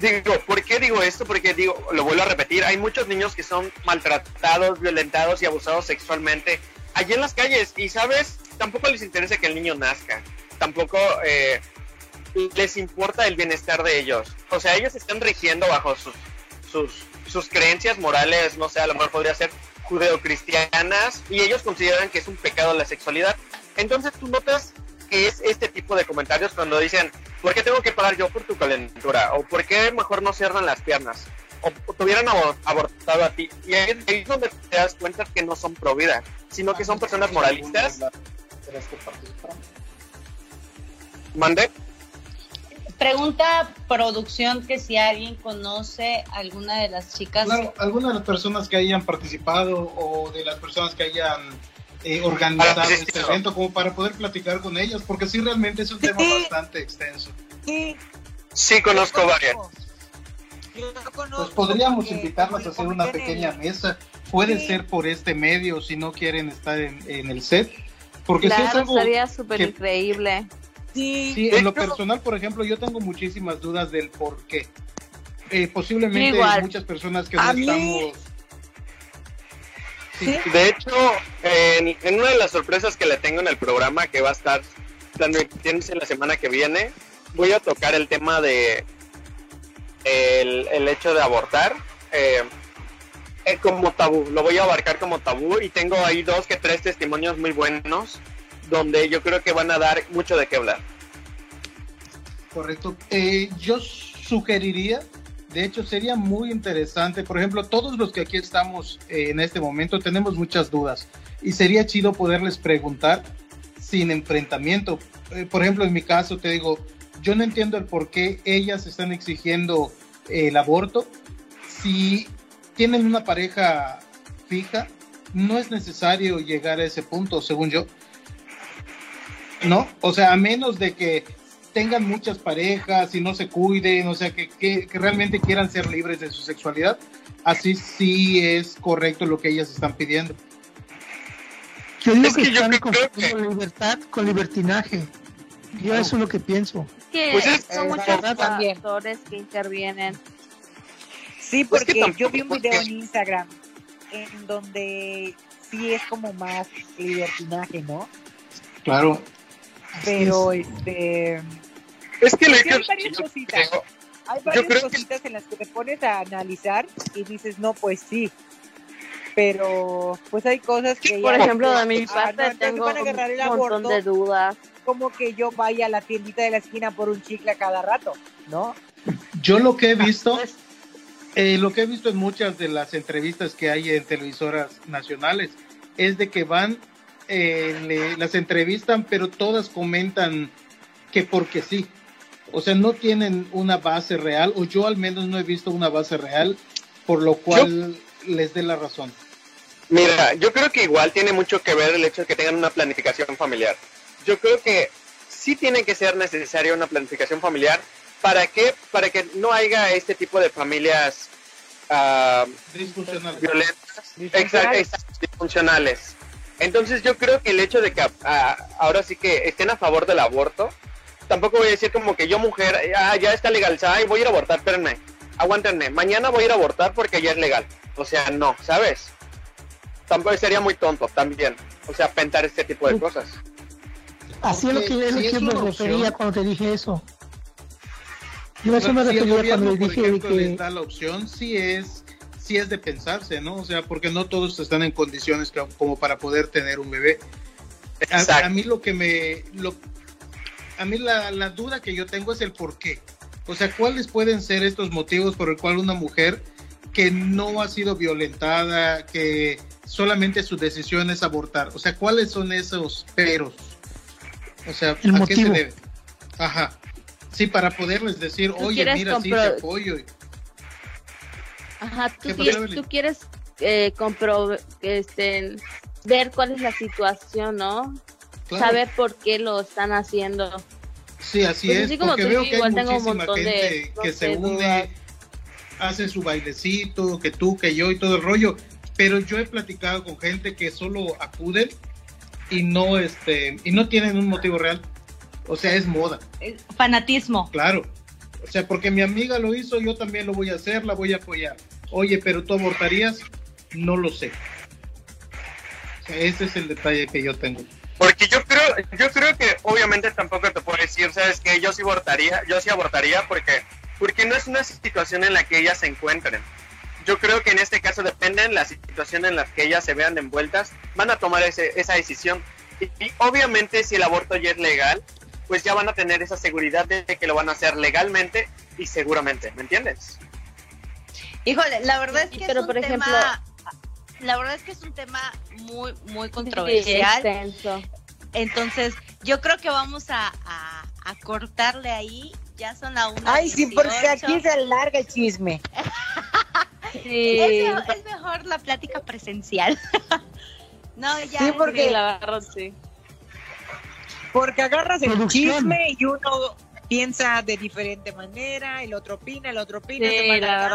digo, ¿por qué digo esto? Porque digo, lo vuelvo a repetir, hay muchos niños que son maltratados, violentados y abusados sexualmente allí en las calles, y sabes, tampoco les interesa que el niño nazca tampoco eh, les importa el bienestar de ellos. O sea, ellos están rigiendo bajo sus, sus, sus creencias morales, no sé, a lo mejor podría ser judeocristianas, y ellos consideran que es un pecado la sexualidad. Entonces tú notas que es este tipo de comentarios cuando dicen, ¿por qué tengo que pagar yo por tu calentura? ¿O por qué mejor no cierran las piernas? ¿O te hubieran abor- abortado a ti? Y ahí es donde te das cuenta que no son pro vida, sino que son personas moralistas. ¿Mande? Pregunta producción que si alguien conoce alguna de las chicas. Claro, algunas de las personas que hayan participado o de las personas que hayan eh, organizado Ah, sí, este sí. evento como para poder platicar con ellas, porque sí realmente es un tema Sí. bastante extenso. Sí, Sí, conozco yo varias. Conozco Pues podríamos invitarlas a hacer una pequeña mesa. Puede Sí. ser por este medio si no quieren estar en, en el set. Porque si es Claro, algo estaría súper increíble. Sí, Sí, en lo personal, por ejemplo, yo tengo muchísimas dudas del por qué. Eh, posiblemente Igual. hay muchas personas que no mí- estamos... Sí. Sí. De hecho, en, en una de las sorpresas que le tengo en el programa que va a estar transmitiéndose la semana que viene, voy a tocar el tema de el, el hecho de abortar. Eh, eh, como tabú, lo voy a abarcar como tabú y tengo ahí dos que tres testimonios muy buenos donde yo creo que van a dar mucho de qué hablar. Correcto. Eh, yo sugeriría, de hecho sería muy interesante, por ejemplo, todos los que aquí estamos eh, en este momento tenemos muchas dudas y sería chido poderles preguntar sin enfrentamiento. Eh, por ejemplo, en mi caso te digo, yo no entiendo el por qué ellas están exigiendo el aborto. Si tienen una pareja fija, no es necesario llegar a ese punto, según yo. ¿No? O sea, a menos de que tengan muchas parejas y no se cuiden, o sea, que, que, que realmente quieran ser libres de su sexualidad, así sí es correcto lo que ellas están pidiendo. Yo digo Es que, que yo están confundiendo libertad con libertinaje. Yo eso es lo que pienso. Que Pues es- son eh, muchos factores que intervienen. Sí, Pues que porque yo vi un video porque- en Instagram en donde sí es como más libertinaje, ¿no? Claro. Pero este Es que lo Sí, hay varias yo cositas. creo- hay varias creo que- cositas en las que te pones a analizar y dices, no, pues sí. Pero pues hay cosas que Por ya- ejemplo, de mi Ah, parte no, tengo van a agarrar el un montón aborto de dudas. como que yo vaya a la tiendita de la esquina por un chicle a cada rato, ¿no? Yo lo que he visto, Pues, eh, lo que he visto en muchas de las entrevistas que hay en televisoras nacionales, es de que van, eh, le- las entrevistan, pero todas comentan que porque sí. O sea, no tienen una base real, o yo al menos no he visto una base real, por lo cual les dé la razón. Mira, yo creo que igual tiene mucho que ver el hecho de que tengan una planificación familiar. Yo creo que sí tiene que ser necesaria una planificación familiar. ¿Para qué? Para que no haya este tipo de familias Disfuncional. violentas, disfuncionales. Entonces yo creo que el hecho de que ah, ahora sí que estén a favor del aborto, tampoco voy a decir como que yo mujer, ah, ya está legalizada y voy a ir a abortar, espérenme, aguántenme, mañana voy a ir a abortar porque ya es legal. O sea, no, ¿sabes? Tampoco sería muy tonto también, o sea, pensar este tipo de cosas. Así es lo que, es lo si que es yo me una refería opción- cuando te dije eso. Yo eso me si el refería gobierno, cuando dije de ejemplo, les que da la opción, sí es, sí es de pensarse, ¿no? O sea, porque no todos están en condiciones que- como para poder tener un bebé. A, a mí lo que me, lo, a mí la, la duda que yo tengo es el por qué. O sea, ¿cuáles pueden ser estos motivos por el cual una mujer que no ha sido violentada, que solamente su decisión es abortar? O sea, ¿cuáles son esos peros? O sea, El ¿a motivo. qué se debe? Ajá. Sí, para poderles decir, oye, mira, sí, te apoyo. Ajá, tú, ¿Qué quieres, tú quieres eh, compro- este, ver cuál es la situación, ¿no? Claro. Saber por qué lo están haciendo. Sí, así Pues es, así como porque tú, veo que hay igual tengo un muchísima montón de, gente no que se dudas. une, hace su bailecito, que tú, que yo y todo el rollo, pero yo he platicado con gente que solo acuden y no, este, y no tienen un motivo real. O sea, es moda, Fanatismo. claro. O sea, porque mi amiga lo hizo, yo también lo voy a hacer, la voy a apoyar. Oye, pero tú abortarías, no lo sé. O sea, ese es el detalle que yo tengo. Porque yo creo, yo creo que obviamente tampoco te puedo decir, sabes que yo sí abortaría, yo sí abortaría porque, porque no es una situación en la que ellas se encuentren. Yo creo que en este caso depende de la situación en la que ellas se vean envueltas, van a tomar ese, esa decisión. Y, y obviamente si el aborto ya es legal, pues ya van a tener esa seguridad de que lo van a hacer legalmente y seguramente, ¿me entiendes? Híjole, la verdad es Sí, que pero, es un por ejemplo- tema, la verdad es que es un tema muy, muy Sí, controversial. extenso. Entonces, yo creo que vamos a, a, a cortarle ahí. Ya son la una. Ay, sí, porque 18. aquí se alarga el chisme. Sí, Es, es mejor la plática presencial. no, ya. Sí, porque- sí, la verdad sí. Porque agarras el Producción. chisme y uno piensa de diferente manera, el otro opina, el otro opina, se Sí, la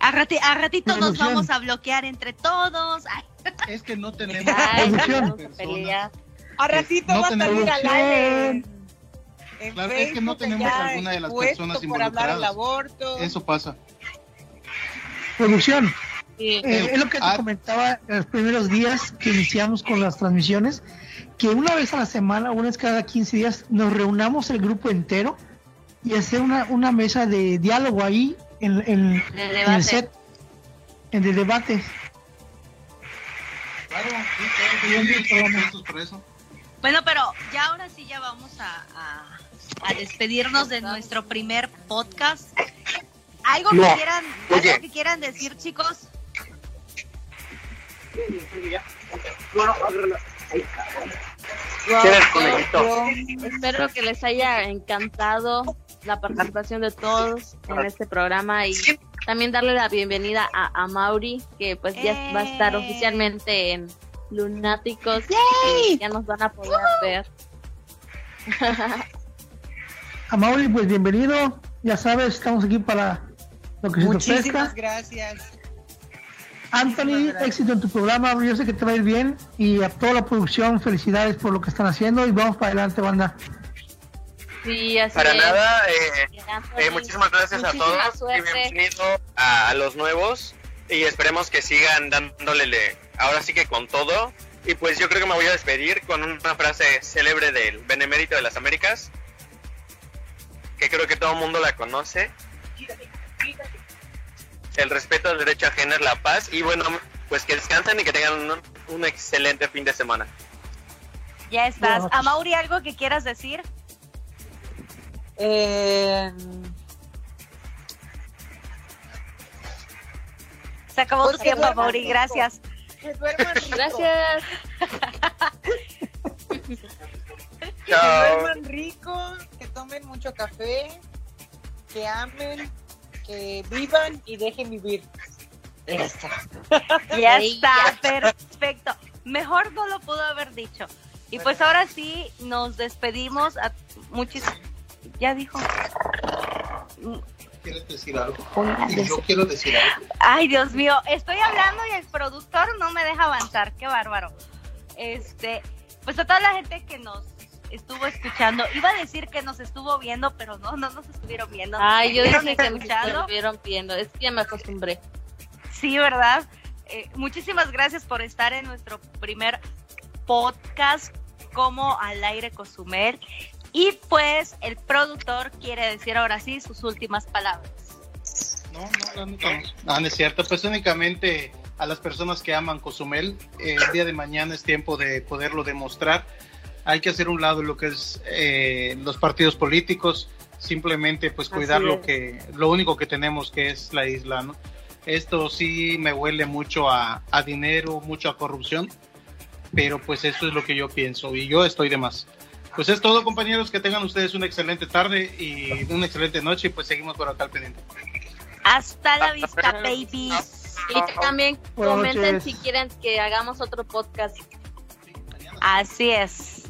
A, rati- a ratito nos Producción. vamos a bloquear entre todos. Ay, Es que no tenemos Ay, a. A ratito no va a salir al aire Claro, es que no Facebook tenemos alguna de las personas por hablar del involucradas. aborto. Eso pasa. producción. Sí. Eh, es lo que te Ah. comentaba en los primeros días que iniciamos con las transmisiones, que una vez a la semana, una vez cada 15 días, nos reunamos el grupo entero y hacer una, una mesa de diálogo ahí en, en- De en el debate. set. en el debate. Claro, sí, claro, eso. Bueno, pero ya ahora sí ya vamos a, a- a despedirnos de nuestro primer podcast. ¿Algo No, que quieran, oye. algo que quieran decir, chicos? Espero que les haya encantado la participación de todos en este programa y también darle la bienvenida a, a Mauri, que pues ya va a estar ¡Eh! oficialmente en Lunáticos, que ya nos van a poder ver. A Mauri, pues bienvenido. Ya sabes, estamos aquí para lo que se te Muchísimas ofrezca. gracias. Anthony, éxito en tu programa. Yo sé que te va a ir bien. Y a toda la producción, felicidades por lo que están haciendo. Y vamos para adelante, banda. Sí, así Para es. nada, eh, eh, muchísimas gracias a todos y bienvenido a, a los nuevos y esperemos que sigan dándole le- ahora sí que con todo y pues yo creo que me voy a despedir con una frase célebre del Benemérito de las Américas que creo que todo el mundo la conoce el respeto al derecho ajeno es la paz y bueno pues que descansen y que tengan un, un excelente fin de semana Ya estás. A Mauri, ¿algo que quieras decir? Eh, Se acabó tu Porque tiempo, Mauri. rico. Gracias. que duerman rico. Gracias. Que duerman rico, que tomen mucho café, que amen, que vivan y dejen vivir. Ya Ahí está, perfecto. Mejor no lo pudo haber dicho. Y pues ahora sí, nos despedimos. A. Ya dijo. ¿Quieres decir algo? Y yo quiero decir algo. Ay, Dios mío, estoy hablando y el productor no me deja avanzar. Qué bárbaro. Este, pues a toda la gente que nos estuvo escuchando, iba a decir que nos estuvo viendo, pero no, no nos estuvieron viendo. Ay, yo ¿Estuvieron dije que escuchando? estuvieron viendo. Es que ya me acostumbré. Sí, ¿verdad? Eh, muchísimas gracias por estar en nuestro primer podcast como al aire Cozumel. Y pues el productor quiere decir ahora sí sus últimas palabras. No, no, neta no. No, no es cierto. Pues únicamente a las personas que aman Cozumel, eh, el día de mañana es tiempo de poderlo demostrar. Hay que hacer un lado lo que es eh, los partidos políticos, simplemente pues cuidar lo que, lo único que tenemos que es la isla, ¿no? Esto sí me huele mucho a, a dinero, mucho a corrupción, pero pues eso es lo que yo pienso y yo estoy de más. Pues es todo compañeros, que tengan ustedes una excelente tarde y una excelente noche y pues seguimos por acá al pendiente. Hasta la vista, babies. Y también comenten si quieren que hagamos otro podcast. Así es.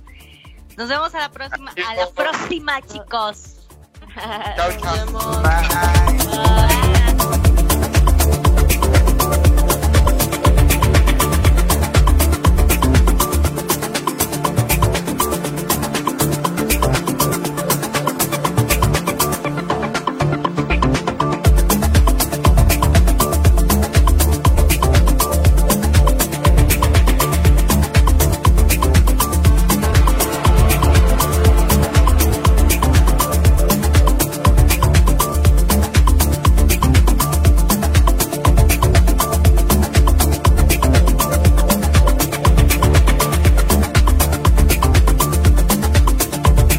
Nos vemos a la próxima, a la próxima, chicos. Chao, chao. Nos vemos. Bye.